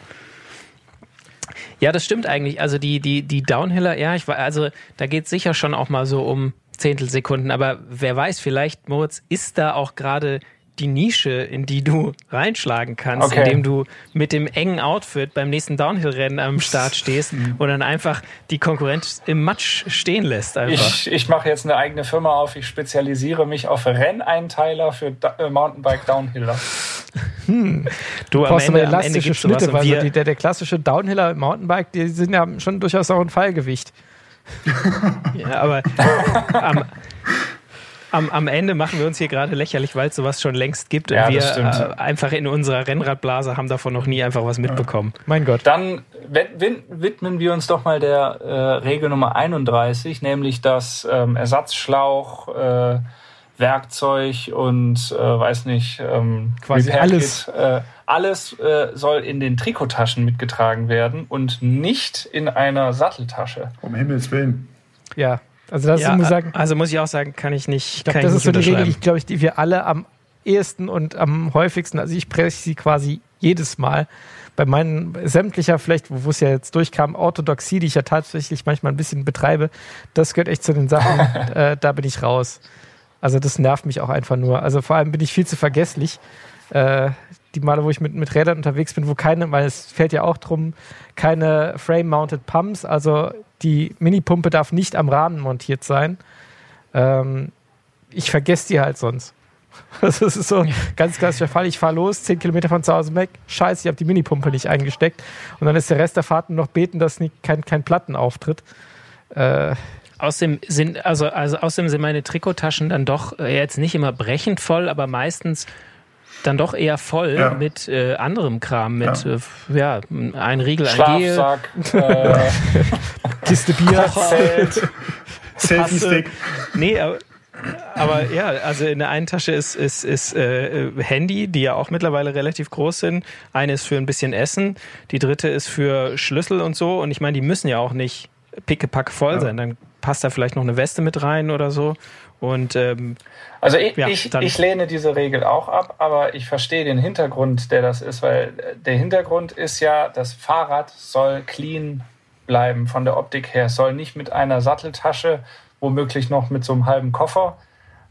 Ja, das stimmt eigentlich. Also die, die, die Downhiller, ja, ich war, also da geht es sicher schon auch mal so um Zehntelsekunden, aber wer weiß, vielleicht, Moritz, ist da auch gerade die Nische, in die du reinschlagen kannst, Okay. indem du mit dem engen Outfit beim nächsten Downhill-Rennen am Start stehst und dann einfach die Konkurrenz im Matsch stehen lässt. Einfach. Ich, ich mache jetzt eine eigene Firma auf. Ich spezialisiere mich auf Renneinteiler für da äh, Mountainbike Downhiller. du am brauchst aber Ende, am Ende elastische gibt's sowas Schnitte, weil so die, der, der klassische Downhiller im Mountainbike, die sind ja schon durchaus auch ein Fallgewicht. Ja, aber am, am, am Ende machen wir uns hier gerade lächerlich, weil es sowas schon längst gibt. Und Ja, wir das stimmt. äh, einfach in unserer Rennradblase haben davon noch nie einfach was mitbekommen. Mein Gott. Dann wid- wid- widmen wir uns doch mal der äh, Regel Nummer 31, nämlich dass ähm, Ersatzschlauch, äh, Werkzeug und äh, weiß nicht, ähm, Quasi alles. Kit, äh, alles äh, soll in den Trikottaschen mitgetragen werden und nicht in einer Satteltasche. Um Himmels Willen. Ja. Also das Ja, muss ich sagen, also muss ich auch sagen, kann ich nicht. ich glaub, das ist so die Regel, die, glaube ich, die wir alle am ehesten und am häufigsten, also ich spreche sie quasi jedes Mal. Bei meinen sämtlicher, vielleicht, wo es ja jetzt durchkam, Orthodoxie, die ich ja tatsächlich manchmal ein bisschen betreibe, das gehört echt zu den Sachen, äh, da bin ich raus. Also das nervt mich auch einfach nur. Also vor allem bin ich viel zu vergesslich. Äh, die Male, wo ich mit, mit Rädern unterwegs bin, wo keine, weil es fällt ja auch drum, keine Frame-Mounted Pumps, also die Mini-Pumpe darf nicht am Rahmen montiert sein. Ähm, ich vergesse die halt sonst. Das ist so ein ganz klassischer Fall. Ich fahre los, 10 Kilometer von zu Hause weg. Scheiße, ich habe die Minipumpe nicht eingesteckt. Und dann ist der Rest der Fahrt noch beten, dass nie, kein, kein Plattenauftritt. Äh, Außerdem sind, also, also außerdem sind meine Trikottaschen dann doch äh, jetzt nicht immer brechend voll, aber meistens dann doch eher voll Ja. mit äh, anderem Kram, mit Ja. äh, ja, ein Riegel, ein Gel. Äh, Kiste Bier. Zelt. Selfie-Stick. Nee, aber, aber ja, also in der einen Tasche ist, ist, ist äh, äh, Handy, die ja auch mittlerweile relativ groß sind. Eine ist für ein bisschen Essen, die dritte ist für Schlüssel und so. Und ich meine, die müssen ja auch nicht pickepack voll sein. Dann passt da vielleicht noch eine Weste mit rein oder so. Und ähm, Also ich, Ja, ich, ich lehne diese Regel auch ab, aber ich verstehe den Hintergrund, der das ist, weil äh, der Hintergrund ist ja, das Fahrrad soll clean bleiben von der Optik her. Es soll nicht mit einer Satteltasche, womöglich noch mit so einem halben Koffer,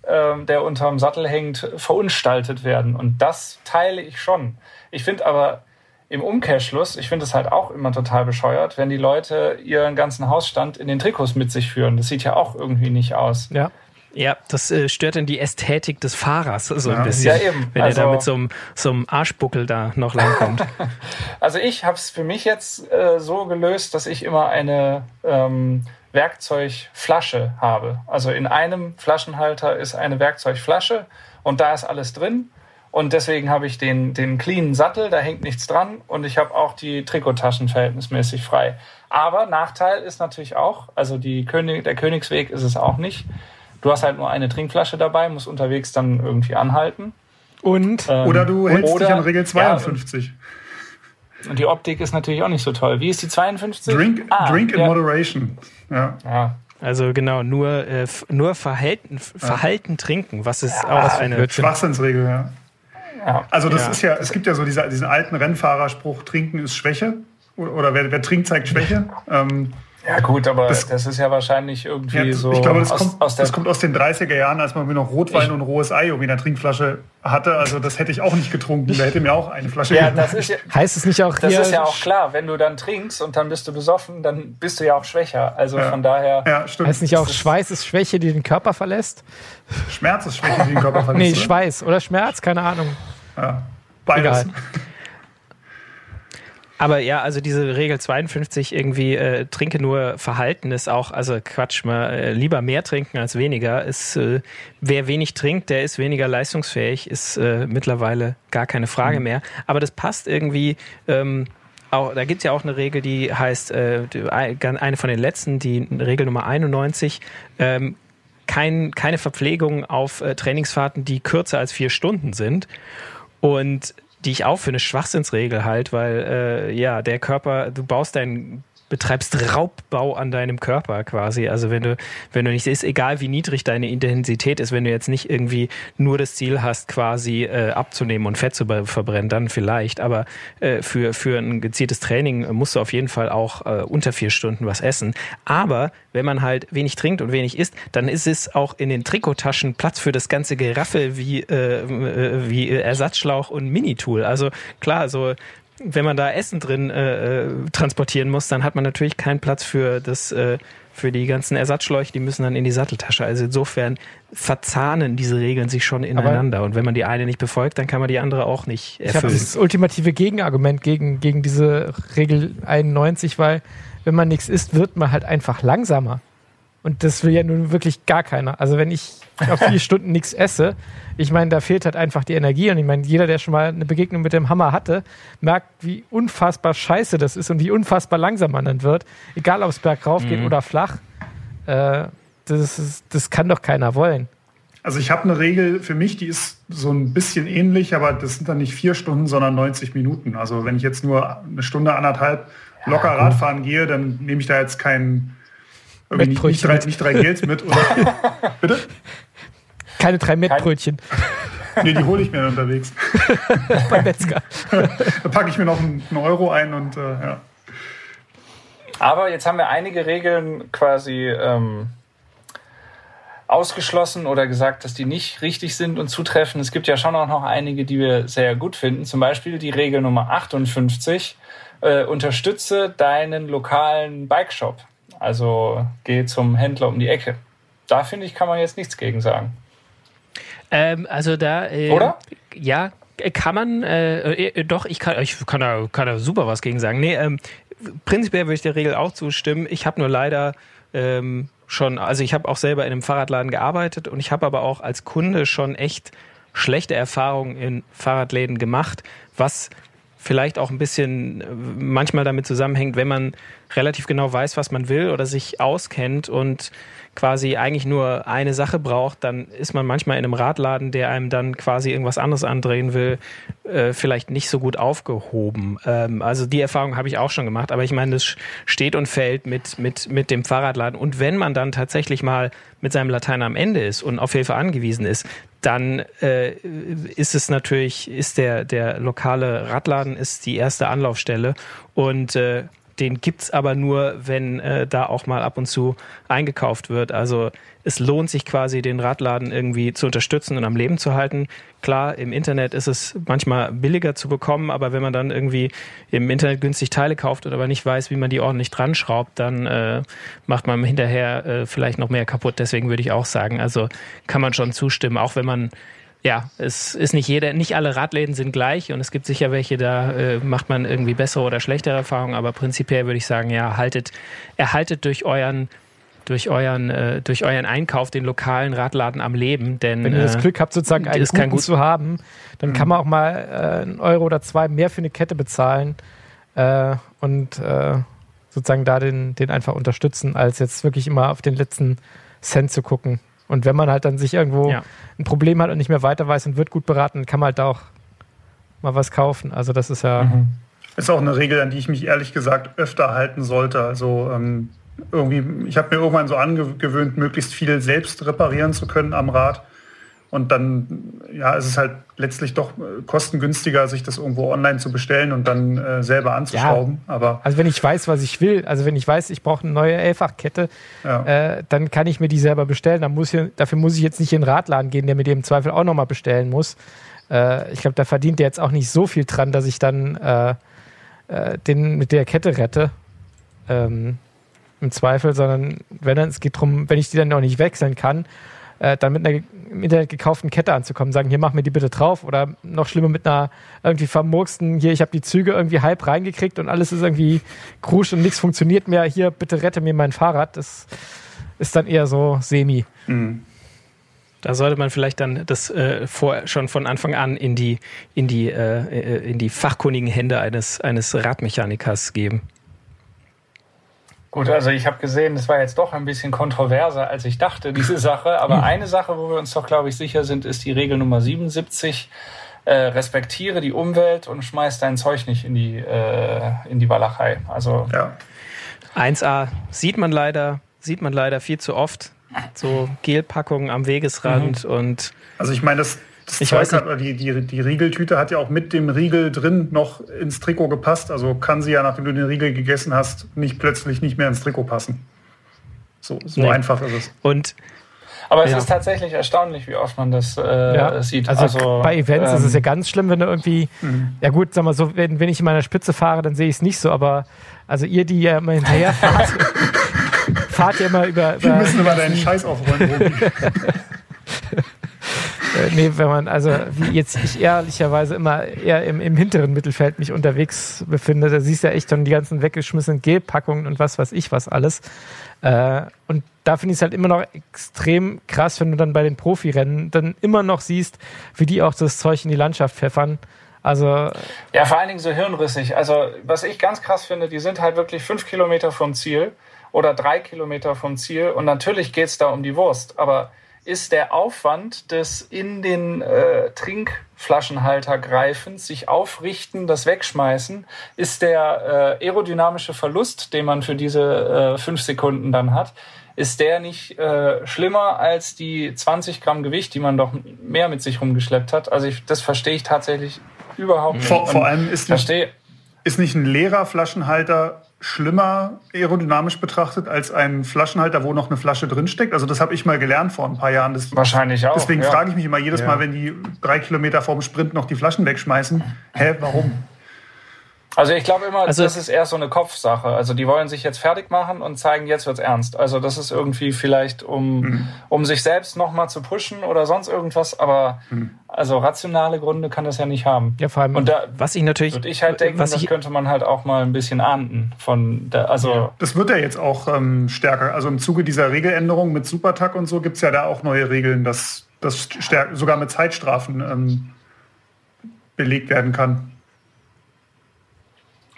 ähm, der unterm Sattel hängt, verunstaltet werden. Und das teile ich schon. Ich finde aber im Umkehrschluss, ich finde es halt auch immer total bescheuert, wenn die Leute ihren ganzen Hausstand in den Trikots mit sich führen. Das sieht ja auch irgendwie nicht aus. Ja. Ja, das äh, stört dann die Ästhetik des Fahrers so Ja. ein bisschen. Ja, eben. Wenn er da Also- mit so einem, so einem Arschbuckel da noch langkommt. Also ich habe es für mich jetzt äh, so gelöst, dass ich immer eine ähm, Werkzeugflasche habe. Also in einem Flaschenhalter ist eine Werkzeugflasche und da ist alles drin. Und deswegen habe ich den, den cleanen Sattel, da hängt nichts dran und ich habe auch die Trikottaschen verhältnismäßig frei. Aber Nachteil ist natürlich auch, also die König, der Königsweg ist es auch nicht. Du hast halt nur eine Trinkflasche dabei, musst unterwegs dann irgendwie anhalten. Und Ähm, Oder du hältst oder- dich an Regel Ja, 52. und die Optik ist natürlich auch nicht so toll. Wie ist die 52? drink Ah, drink in ja. moderation. Ja. Ja, Also genau, nur, äh, nur Verhalten, Verhalten trinken, was ist auch eine. Schwachsinnsregel, ja. ja. Also das Ja. ist ja, es gibt ja so diese, diesen alten Rennfahrerspruch, trinken ist Schwäche. Oder, oder wer, wer trinkt, zeigt Schwäche. Ähm, Ja, gut, aber Das- das, ist ja wahrscheinlich irgendwie ja, so ich glaube, das, aus, kommt, aus der. das kommt aus den 30er Jahren, als man mir noch Rotwein Ich- und rohes Ei irgendwie in der Trinkflasche hatte. Also das hätte ich auch nicht getrunken. Da hätte mir auch eine Flasche ja, gegeben. das ist ja, heißt es nicht auch das hier, ist ja auch klar. Wenn du dann trinkst und dann bist du besoffen, dann bist du ja auch schwächer. Also Ja. von daher. Ja, stimmt. heißt nicht auch Schweiß ist Schwäche, die den Körper verlässt? Schmerz ist Schwäche, die den Körper verletzt. Nee? Schweiß oder Schmerz, keine Ahnung. Ja. Beides. Egal. Aber ja, also diese Regel 52 irgendwie äh, trinke nur Verhalten ist auch, also Quatsch, mal äh, lieber mehr trinken als weniger. Ist, äh, wer wenig trinkt, der ist weniger leistungsfähig, ist äh, mittlerweile gar keine Frage mhm. mehr. Aber das passt irgendwie. Ähm, auch, da gibt's ja auch eine Regel, die heißt, äh, eine von den letzten, die Regel Nummer 91, ähm, kein, keine Verpflegung auf äh, Trainingsfahrten, die kürzer als vier Stunden sind. Und die ich auch für eine Schwachsinnsregel halt, weil äh, ja, der Körper, du baust deinen betreibst Raubbau an deinem Körper quasi. Also wenn du, wenn du nicht, ist egal wie niedrig deine Intensität ist, wenn du jetzt nicht irgendwie nur das Ziel hast, quasi äh, abzunehmen und Fett zu verbrennen, dann vielleicht. Aber äh, für, für ein gezieltes Training musst du auf jeden Fall auch äh, unter vier Stunden was essen. Aber wenn man halt wenig trinkt und wenig isst, dann ist es auch in den Trikottaschen Platz für das ganze Geraffe wie, äh, äh wie Ersatzschlauch und Minitool. Also klar, so wenn man da Essen drin äh, äh, transportieren muss, dann hat man natürlich keinen Platz für das äh, für die ganzen Ersatzschläuche, die müssen dann in die Satteltasche. Also insofern verzahnen diese Regeln sich schon ineinander. Aber und wenn man die eine nicht befolgt, dann kann man die andere auch nicht erfüllen. Ich habe das ultimative Gegenargument gegen, gegen diese Regel 91, weil wenn man nichts isst, wird man halt einfach langsamer. Und das will ja nun wirklich gar keiner. Also wenn ich auf vier Stunden nichts esse, ich meine, da fehlt halt einfach die Energie. Und ich meine, jeder, der schon mal eine Begegnung mit dem Hammer hatte, merkt, wie unfassbar scheiße das ist und wie unfassbar langsam man dann wird. Egal, ob es bergauf mhm. geht oder flach. Äh, das, ist, das kann doch keiner wollen. Also ich habe eine Regel für mich, die ist so ein bisschen ähnlich, aber das sind dann nicht vier Stunden, sondern 90 Minuten. Also wenn ich jetzt nur eine Stunde, anderthalb locker ja, Radfahren gehe, dann nehme ich da jetzt keinen nicht, nicht, drei, nicht drei Gels mit. Oder, bitte? Keine drei Mettbrötchen. nee, die hole ich mir unterwegs. Beim Metzger. da packe ich mir noch einen, Euro ein und äh, ja. Aber jetzt haben wir einige Regeln quasi ähm, ausgeschlossen oder gesagt, dass die nicht richtig sind und zutreffen. Es gibt ja schon auch noch einige, die wir sehr gut finden. Zum Beispiel die Regel Nummer 58. Äh, unterstütze deinen lokalen Bikeshop. Also geh zum Händler um die Ecke. Da finde ich, kann man jetzt nichts gegen sagen. Ähm, also da. Äh, Oder? Ja, kann man. Äh, äh, doch, ich kann, ich kann da, kann da super was gegen sagen. Nee, ähm, prinzipiell würde ich der Regel auch zustimmen. Ich habe nur leider. Ähm, schon, also ich habe auch selber in einem Fahrradladen gearbeitet und ich habe aber auch als Kunde schon echt schlechte Erfahrungen in Fahrradläden gemacht, was vielleicht auch ein bisschen äh, manchmal damit zusammenhängt, wenn man relativ genau weiß, was man will oder sich auskennt und quasi eigentlich nur eine Sache braucht, dann ist man manchmal in einem Radladen, der einem dann quasi irgendwas anderes andrehen will, äh, vielleicht nicht so gut aufgehoben. Ähm, also die Erfahrung habe ich auch schon gemacht, aber ich meine, das steht und fällt mit, mit, mit dem Fahrradladen. Und wenn man dann tatsächlich mal mit seinem Latein am Ende ist und auf Hilfe angewiesen ist, dann äh, ist es natürlich, ist der, der lokale Radladen ist die erste Anlaufstelle. Und äh, den gibt's aber nur, wenn äh, da auch mal ab und zu eingekauft wird. Also es lohnt sich quasi, den Radladen irgendwie zu unterstützen und am Leben zu halten. Klar, im Internet ist es manchmal billiger zu bekommen, aber wenn man dann irgendwie im Internet günstig Teile kauft oder aber nicht weiß, wie man die ordentlich dran schraubt, dann äh, macht man hinterher äh, vielleicht noch mehr kaputt. Deswegen würde ich auch sagen, also kann man schon zustimmen, auch wenn man ja, es ist nicht jeder, nicht alle Radläden sind gleich und es gibt sicher welche, da äh, macht man irgendwie bessere oder schlechtere Erfahrungen, aber prinzipiell würde ich sagen, ja, haltet, erhaltet durch euren durch euren, äh, durch euren Einkauf den lokalen Radladen am Leben. Denn, Wenn ihr das äh, Glück habt, sozusagen einen guten gut zu haben, dann mhm. kann man auch mal äh, einen Euro oder zwei mehr für eine Kette bezahlen äh, und äh, sozusagen da den, den einfach unterstützen, als jetzt wirklich immer auf den letzten Cent zu gucken. Und wenn man halt dann sich irgendwo ja. ein Problem hat und nicht mehr weiter weiß und wird gut beraten, kann man halt da auch mal was kaufen. Also das ist ja. Mhm. Ist auch eine Regel, an die ich mich ehrlich gesagt öfter halten sollte. Also ähm, irgendwie, ich habe mir irgendwann so angewöhnt, möglichst viel selbst reparieren zu können am Rad. Und dann ja, ist es halt letztlich doch äh, kostengünstiger, sich das irgendwo online zu bestellen und dann äh, selber anzuschrauben. Ja, Aber also wenn ich weiß, was ich will, also wenn ich weiß, ich brauche eine neue Elffachkette, ja. äh, dann kann ich mir die selber bestellen. Dann muss ich, dafür muss ich jetzt nicht in den Radladen gehen, der mir die im Zweifel auch nochmal bestellen muss. Äh, ich glaube, da verdient der jetzt auch nicht so viel dran, dass ich dann äh, äh, den mit der Kette rette. Ähm, Im Zweifel, sondern wenn dann, es geht darum, wenn ich die dann auch nicht wechseln kann, äh, dann mit einer im Internet gekauften Kette anzukommen, sagen, hier mach mir die bitte drauf oder noch schlimmer mit einer irgendwie vermurksten, hier, ich habe die Züge irgendwie halb reingekriegt und alles ist irgendwie krusch und nichts funktioniert mehr, hier, bitte rette mir mein Fahrrad. Das ist dann eher so semi. Mhm. Da sollte man vielleicht dann das äh, vor, schon von Anfang an in die, in die, äh, äh in die fachkundigen Hände eines, eines Radmechanikers geben. Gut, also ich habe gesehen, das war jetzt doch ein bisschen kontroverser, als ich dachte, diese Sache. Aber mhm. eine Sache, wo wir uns doch, glaube ich, sicher sind, ist die Regel Nummer 77. Äh, respektiere die Umwelt und schmeiß dein Zeug nicht in die, äh, in die Walachei. Also ja. 1a sieht man leider, sieht man leider viel zu oft. So Gelpackungen am Wegesrand mhm. und also ich meine, das das ich weiß hat, die, die, die Riegeltüte hat ja auch mit dem Riegel drin noch ins Trikot gepasst. Also kann sie ja, nachdem du den Riegel gegessen hast, nicht plötzlich nicht mehr ins Trikot passen. So, so nee. einfach ist es. Und aber es ja. ist tatsächlich erstaunlich, wie oft man das äh, ja. sieht. Also, also, bei Events ähm, ist es ja ähm, ganz schlimm, wenn du irgendwie, mhm. ja gut, sag mal so, wenn, wenn ich in meiner Spitze fahre, dann sehe ich es nicht so, aber also ihr, die ja immer hinterher fahrt, fahrt ja immer über, über Wir müssen immer deinen Scheiß aufräumen. Äh, nee, wenn man, also wie jetzt ich ehrlicherweise immer eher im, im hinteren Mittelfeld mich unterwegs befinde, da siehst du ja echt schon die ganzen weggeschmissenen Gelpackungen und was weiß ich was alles. Äh, und da finde ich es halt immer noch extrem krass, wenn du dann bei den Profirennen dann immer noch siehst, wie die auch das Zeug in die Landschaft pfeffern. Also. Ja, vor allen Dingen so hirnrissig. Also, was ich ganz krass finde, die sind halt wirklich fünf Kilometer vom Ziel oder drei Kilometer vom Ziel. Und natürlich geht es da um die Wurst. Aber ist der Aufwand des in den äh, Trinkflaschenhalter greifens, sich aufrichten, das wegschmeißen, ist der äh, aerodynamische Verlust, den man für diese äh, fünf Sekunden dann hat, ist der nicht äh, schlimmer als die 20 Gramm Gewicht, die man doch mehr mit sich rumgeschleppt hat? Also ich, das verstehe ich tatsächlich überhaupt nicht. Vor, vor allem ist nicht, ist nicht ein leerer Flaschenhalter schlimmer aerodynamisch betrachtet als ein Flaschenhalter, wo noch eine Flasche drinsteckt. Also das habe ich mal gelernt vor ein paar Jahren. Das, Wahrscheinlich auch. Deswegen ja. frage ich mich immer jedes ja. Mal, wenn die drei Kilometer vorm Sprint noch die Flaschen wegschmeißen, hä, warum? Also ich glaube immer, also das ist eher so eine Kopfsache. Also die wollen sich jetzt fertig machen und zeigen, jetzt wird's ernst. Also das ist irgendwie vielleicht, um, mhm. um sich selbst nochmal zu pushen oder sonst irgendwas. Aber mhm. also rationale Gründe kann das ja nicht haben. Ja, vor allem. Und da was ich natürlich, würde ich halt denken, was das könnte man halt auch mal ein bisschen ahnden von der, also. Das wird ja jetzt auch ähm, stärker. Also im Zuge dieser Regeländerung mit Supertag und so gibt's ja da auch neue Regeln, dass das sogar mit Zeitstrafen ähm, belegt werden kann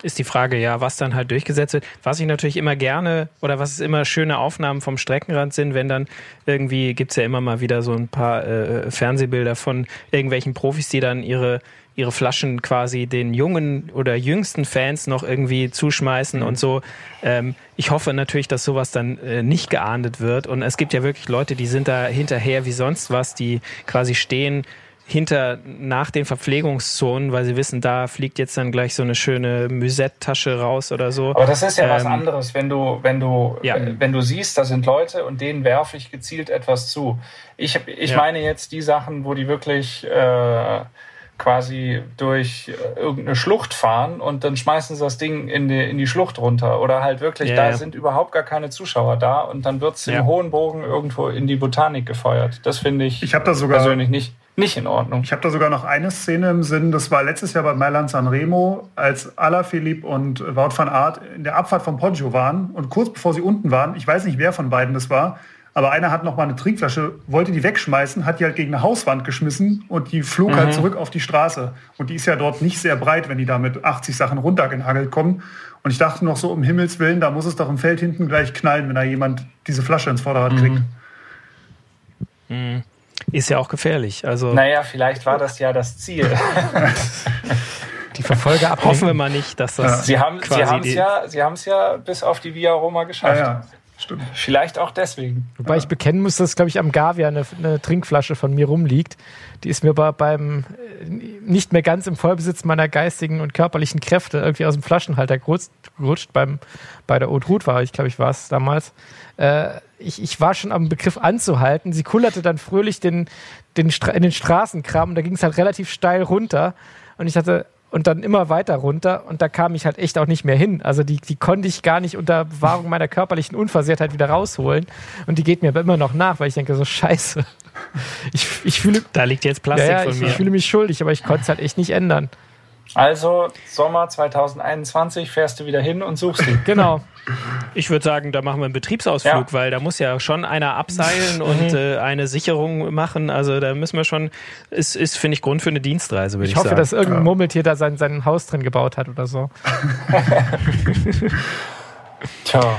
ist die Frage, ja, was dann halt durchgesetzt wird. Was ich natürlich immer gerne oder was es immer schöne Aufnahmen vom Streckenrand sind, wenn dann irgendwie gibt's ja immer mal wieder so ein paar äh, Fernsehbilder von irgendwelchen Profis, die dann ihre ihre Flaschen quasi den jungen oder jüngsten Fans noch irgendwie zuschmeißen mhm. und so. Ähm, ich hoffe natürlich, dass sowas dann äh, nicht geahndet wird. Und es gibt ja wirklich Leute, die sind da hinterher wie sonst was, die quasi stehen hinter nach den Verpflegungszonen, weil sie wissen, da fliegt jetzt dann gleich so eine schöne Musette-Tasche raus oder so. Aber das ist ja ähm, was anderes, wenn du, wenn du, ja. wenn du siehst, da sind Leute und denen werfe ich gezielt etwas zu. Ich, ich ja. meine jetzt die Sachen, wo die wirklich äh, quasi durch äh, irgendeine Schlucht fahren und dann schmeißen sie das Ding in die, in die Schlucht runter. Oder halt wirklich, ja, da ja. sind überhaupt gar keine Zuschauer da und dann wird es im hohen Bogen irgendwo in die Botanik gefeuert. Das finde ich, ich da sogar, persönlich nicht nicht in Ordnung. Ich habe da sogar noch eine Szene im Sinn, das war letztes Jahr bei Mailand San Remo, als Alaphilippe und Wout van Aert in der Abfahrt von Poggio waren und kurz bevor sie unten waren, ich weiß nicht, wer von beiden das war, aber einer hat noch mal eine Trinkflasche, wollte die wegschmeißen, hat die halt gegen eine Hauswand geschmissen und die flog halt mhm. halt zurück auf die Straße. Und die ist ja dort nicht sehr breit, wenn die da mit 80 Sachen runtergenagelt kommen. Und ich dachte noch so, um Himmels Willen, da muss es doch im Feld hinten gleich knallen, wenn da jemand diese Flasche ins Vorderrad kriegt. Mhm. Mhm. Ist ja auch gefährlich. Also naja, vielleicht war das ja das Ziel. die Verfolger ab. Hoffen wir mal nicht, dass das. Ja. Sie haben es ja, Sie haben es ja bis auf die Via Roma geschafft. Ja, ja. Stimmt. Vielleicht auch deswegen. Wobei ich bekennen muss, dass, glaube ich, am Gavia eine, eine, Trinkflasche von mir rumliegt. Die ist mir bei, beim äh, nicht mehr ganz im Vollbesitz meiner geistigen und körperlichen Kräfte irgendwie aus dem Flaschenhalter gerutscht. Beim, bei der Haute Route war ich, glaube ich, war es damals. Äh, ich, ich war schon am Begriff anzuhalten. Sie kullerte dann fröhlich den, den in den Straßenkram und da ging es halt relativ steil runter. Und ich dachte, und dann immer weiter runter und da kam ich halt echt auch nicht mehr hin. Also die, die konnte ich gar nicht unter Wahrung meiner körperlichen Unversehrtheit wieder rausholen und die geht mir aber immer noch nach, weil ich denke so, scheiße. Ich, ich fühle, Da liegt jetzt Plastik ja, ja, von ich, mir. ich fühle mich schuldig, aber ich konnte es halt echt nicht ändern. Also Sommer 2021 fährst du wieder hin und suchst ihn. Genau. Ich würde sagen, da machen wir einen Betriebsausflug, Ja. weil da muss ja schon einer abseilen und äh, eine Sicherung machen. Also da müssen wir schon, ist, ist finde ich, Grund für eine Dienstreise, würde ich, Ich hoffe, sagen. dass irgendein Murmeltier da sein, sein Haus drin gebaut hat oder so. Tja,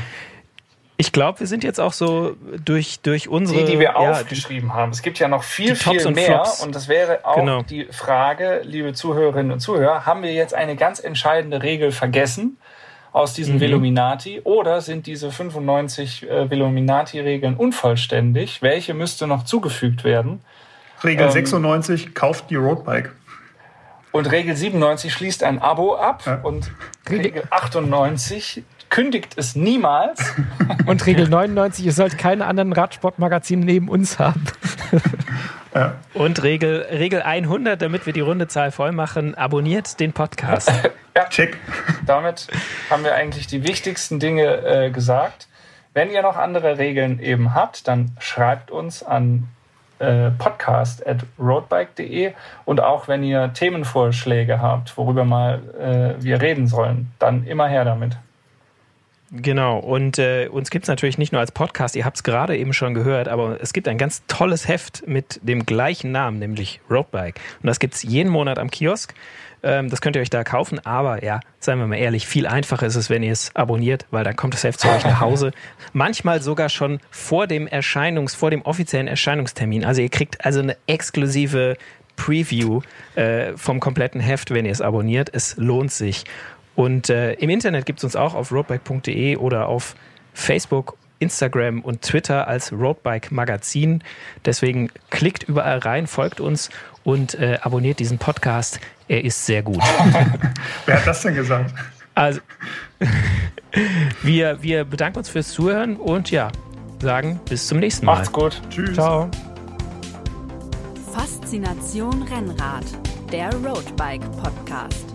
ich glaube, wir sind jetzt auch so durch, durch unsere. die, die wir ja, aufgeschrieben haben. Es gibt ja noch viel, viel und mehr. Flops. Und das wäre auch Genau. die Frage, liebe Zuhörerinnen und Zuhörer, haben wir jetzt eine ganz entscheidende Regel vergessen aus Mhm. diesen Veluminati oder sind diese 95 äh, Veluminati-Regeln unvollständig? Welche müsste noch zugefügt werden? Regel Ähm, 96, kauft die Roadbike. Und Regel 97 schließt ein Abo ab Ja. und Regel 98 kündigt es niemals. Und Regel 99, ihr sollt keine anderen Radsportmagazine neben uns haben. Und Regel, Regel 100, damit wir die Rundezahl voll machen, abonniert den Podcast. Check. Damit haben wir eigentlich die wichtigsten Dinge äh, gesagt. Wenn ihr noch andere Regeln eben habt, dann schreibt uns an äh, podcast.roadbike.de und auch wenn ihr Themenvorschläge habt, worüber mal äh, wir reden sollen, dann immer her damit. Genau, und äh, uns gibt es natürlich nicht nur als Podcast, ihr habt es gerade eben schon gehört, aber es gibt ein ganz tolles Heft mit dem gleichen Namen, nämlich Roadbike. Und das gibt es jeden Monat am Kiosk. Ähm, das könnt ihr euch da kaufen, aber ja, seien wir mal ehrlich, viel einfacher ist es, wenn ihr es abonniert, weil dann kommt das Heft zu euch nach Hause. Manchmal sogar schon vor dem Erscheinungs-, vor dem offiziellen Erscheinungstermin. Also ihr kriegt also eine exklusive Preview äh, vom kompletten Heft, wenn ihr es abonniert. Es lohnt sich. Und äh, im Internet gibt es uns auch auf roadbike.de oder auf Facebook, Instagram und Twitter als Roadbike Magazin. Deswegen klickt überall rein, folgt uns und äh, abonniert diesen Podcast. Er ist sehr gut. Wer hat das denn gesagt? Also, wir, wir bedanken uns fürs Zuhören und ja, sagen bis zum nächsten Mal. Macht's gut. Tschüss. Ciao. Faszination Rennrad, der Roadbike Podcast.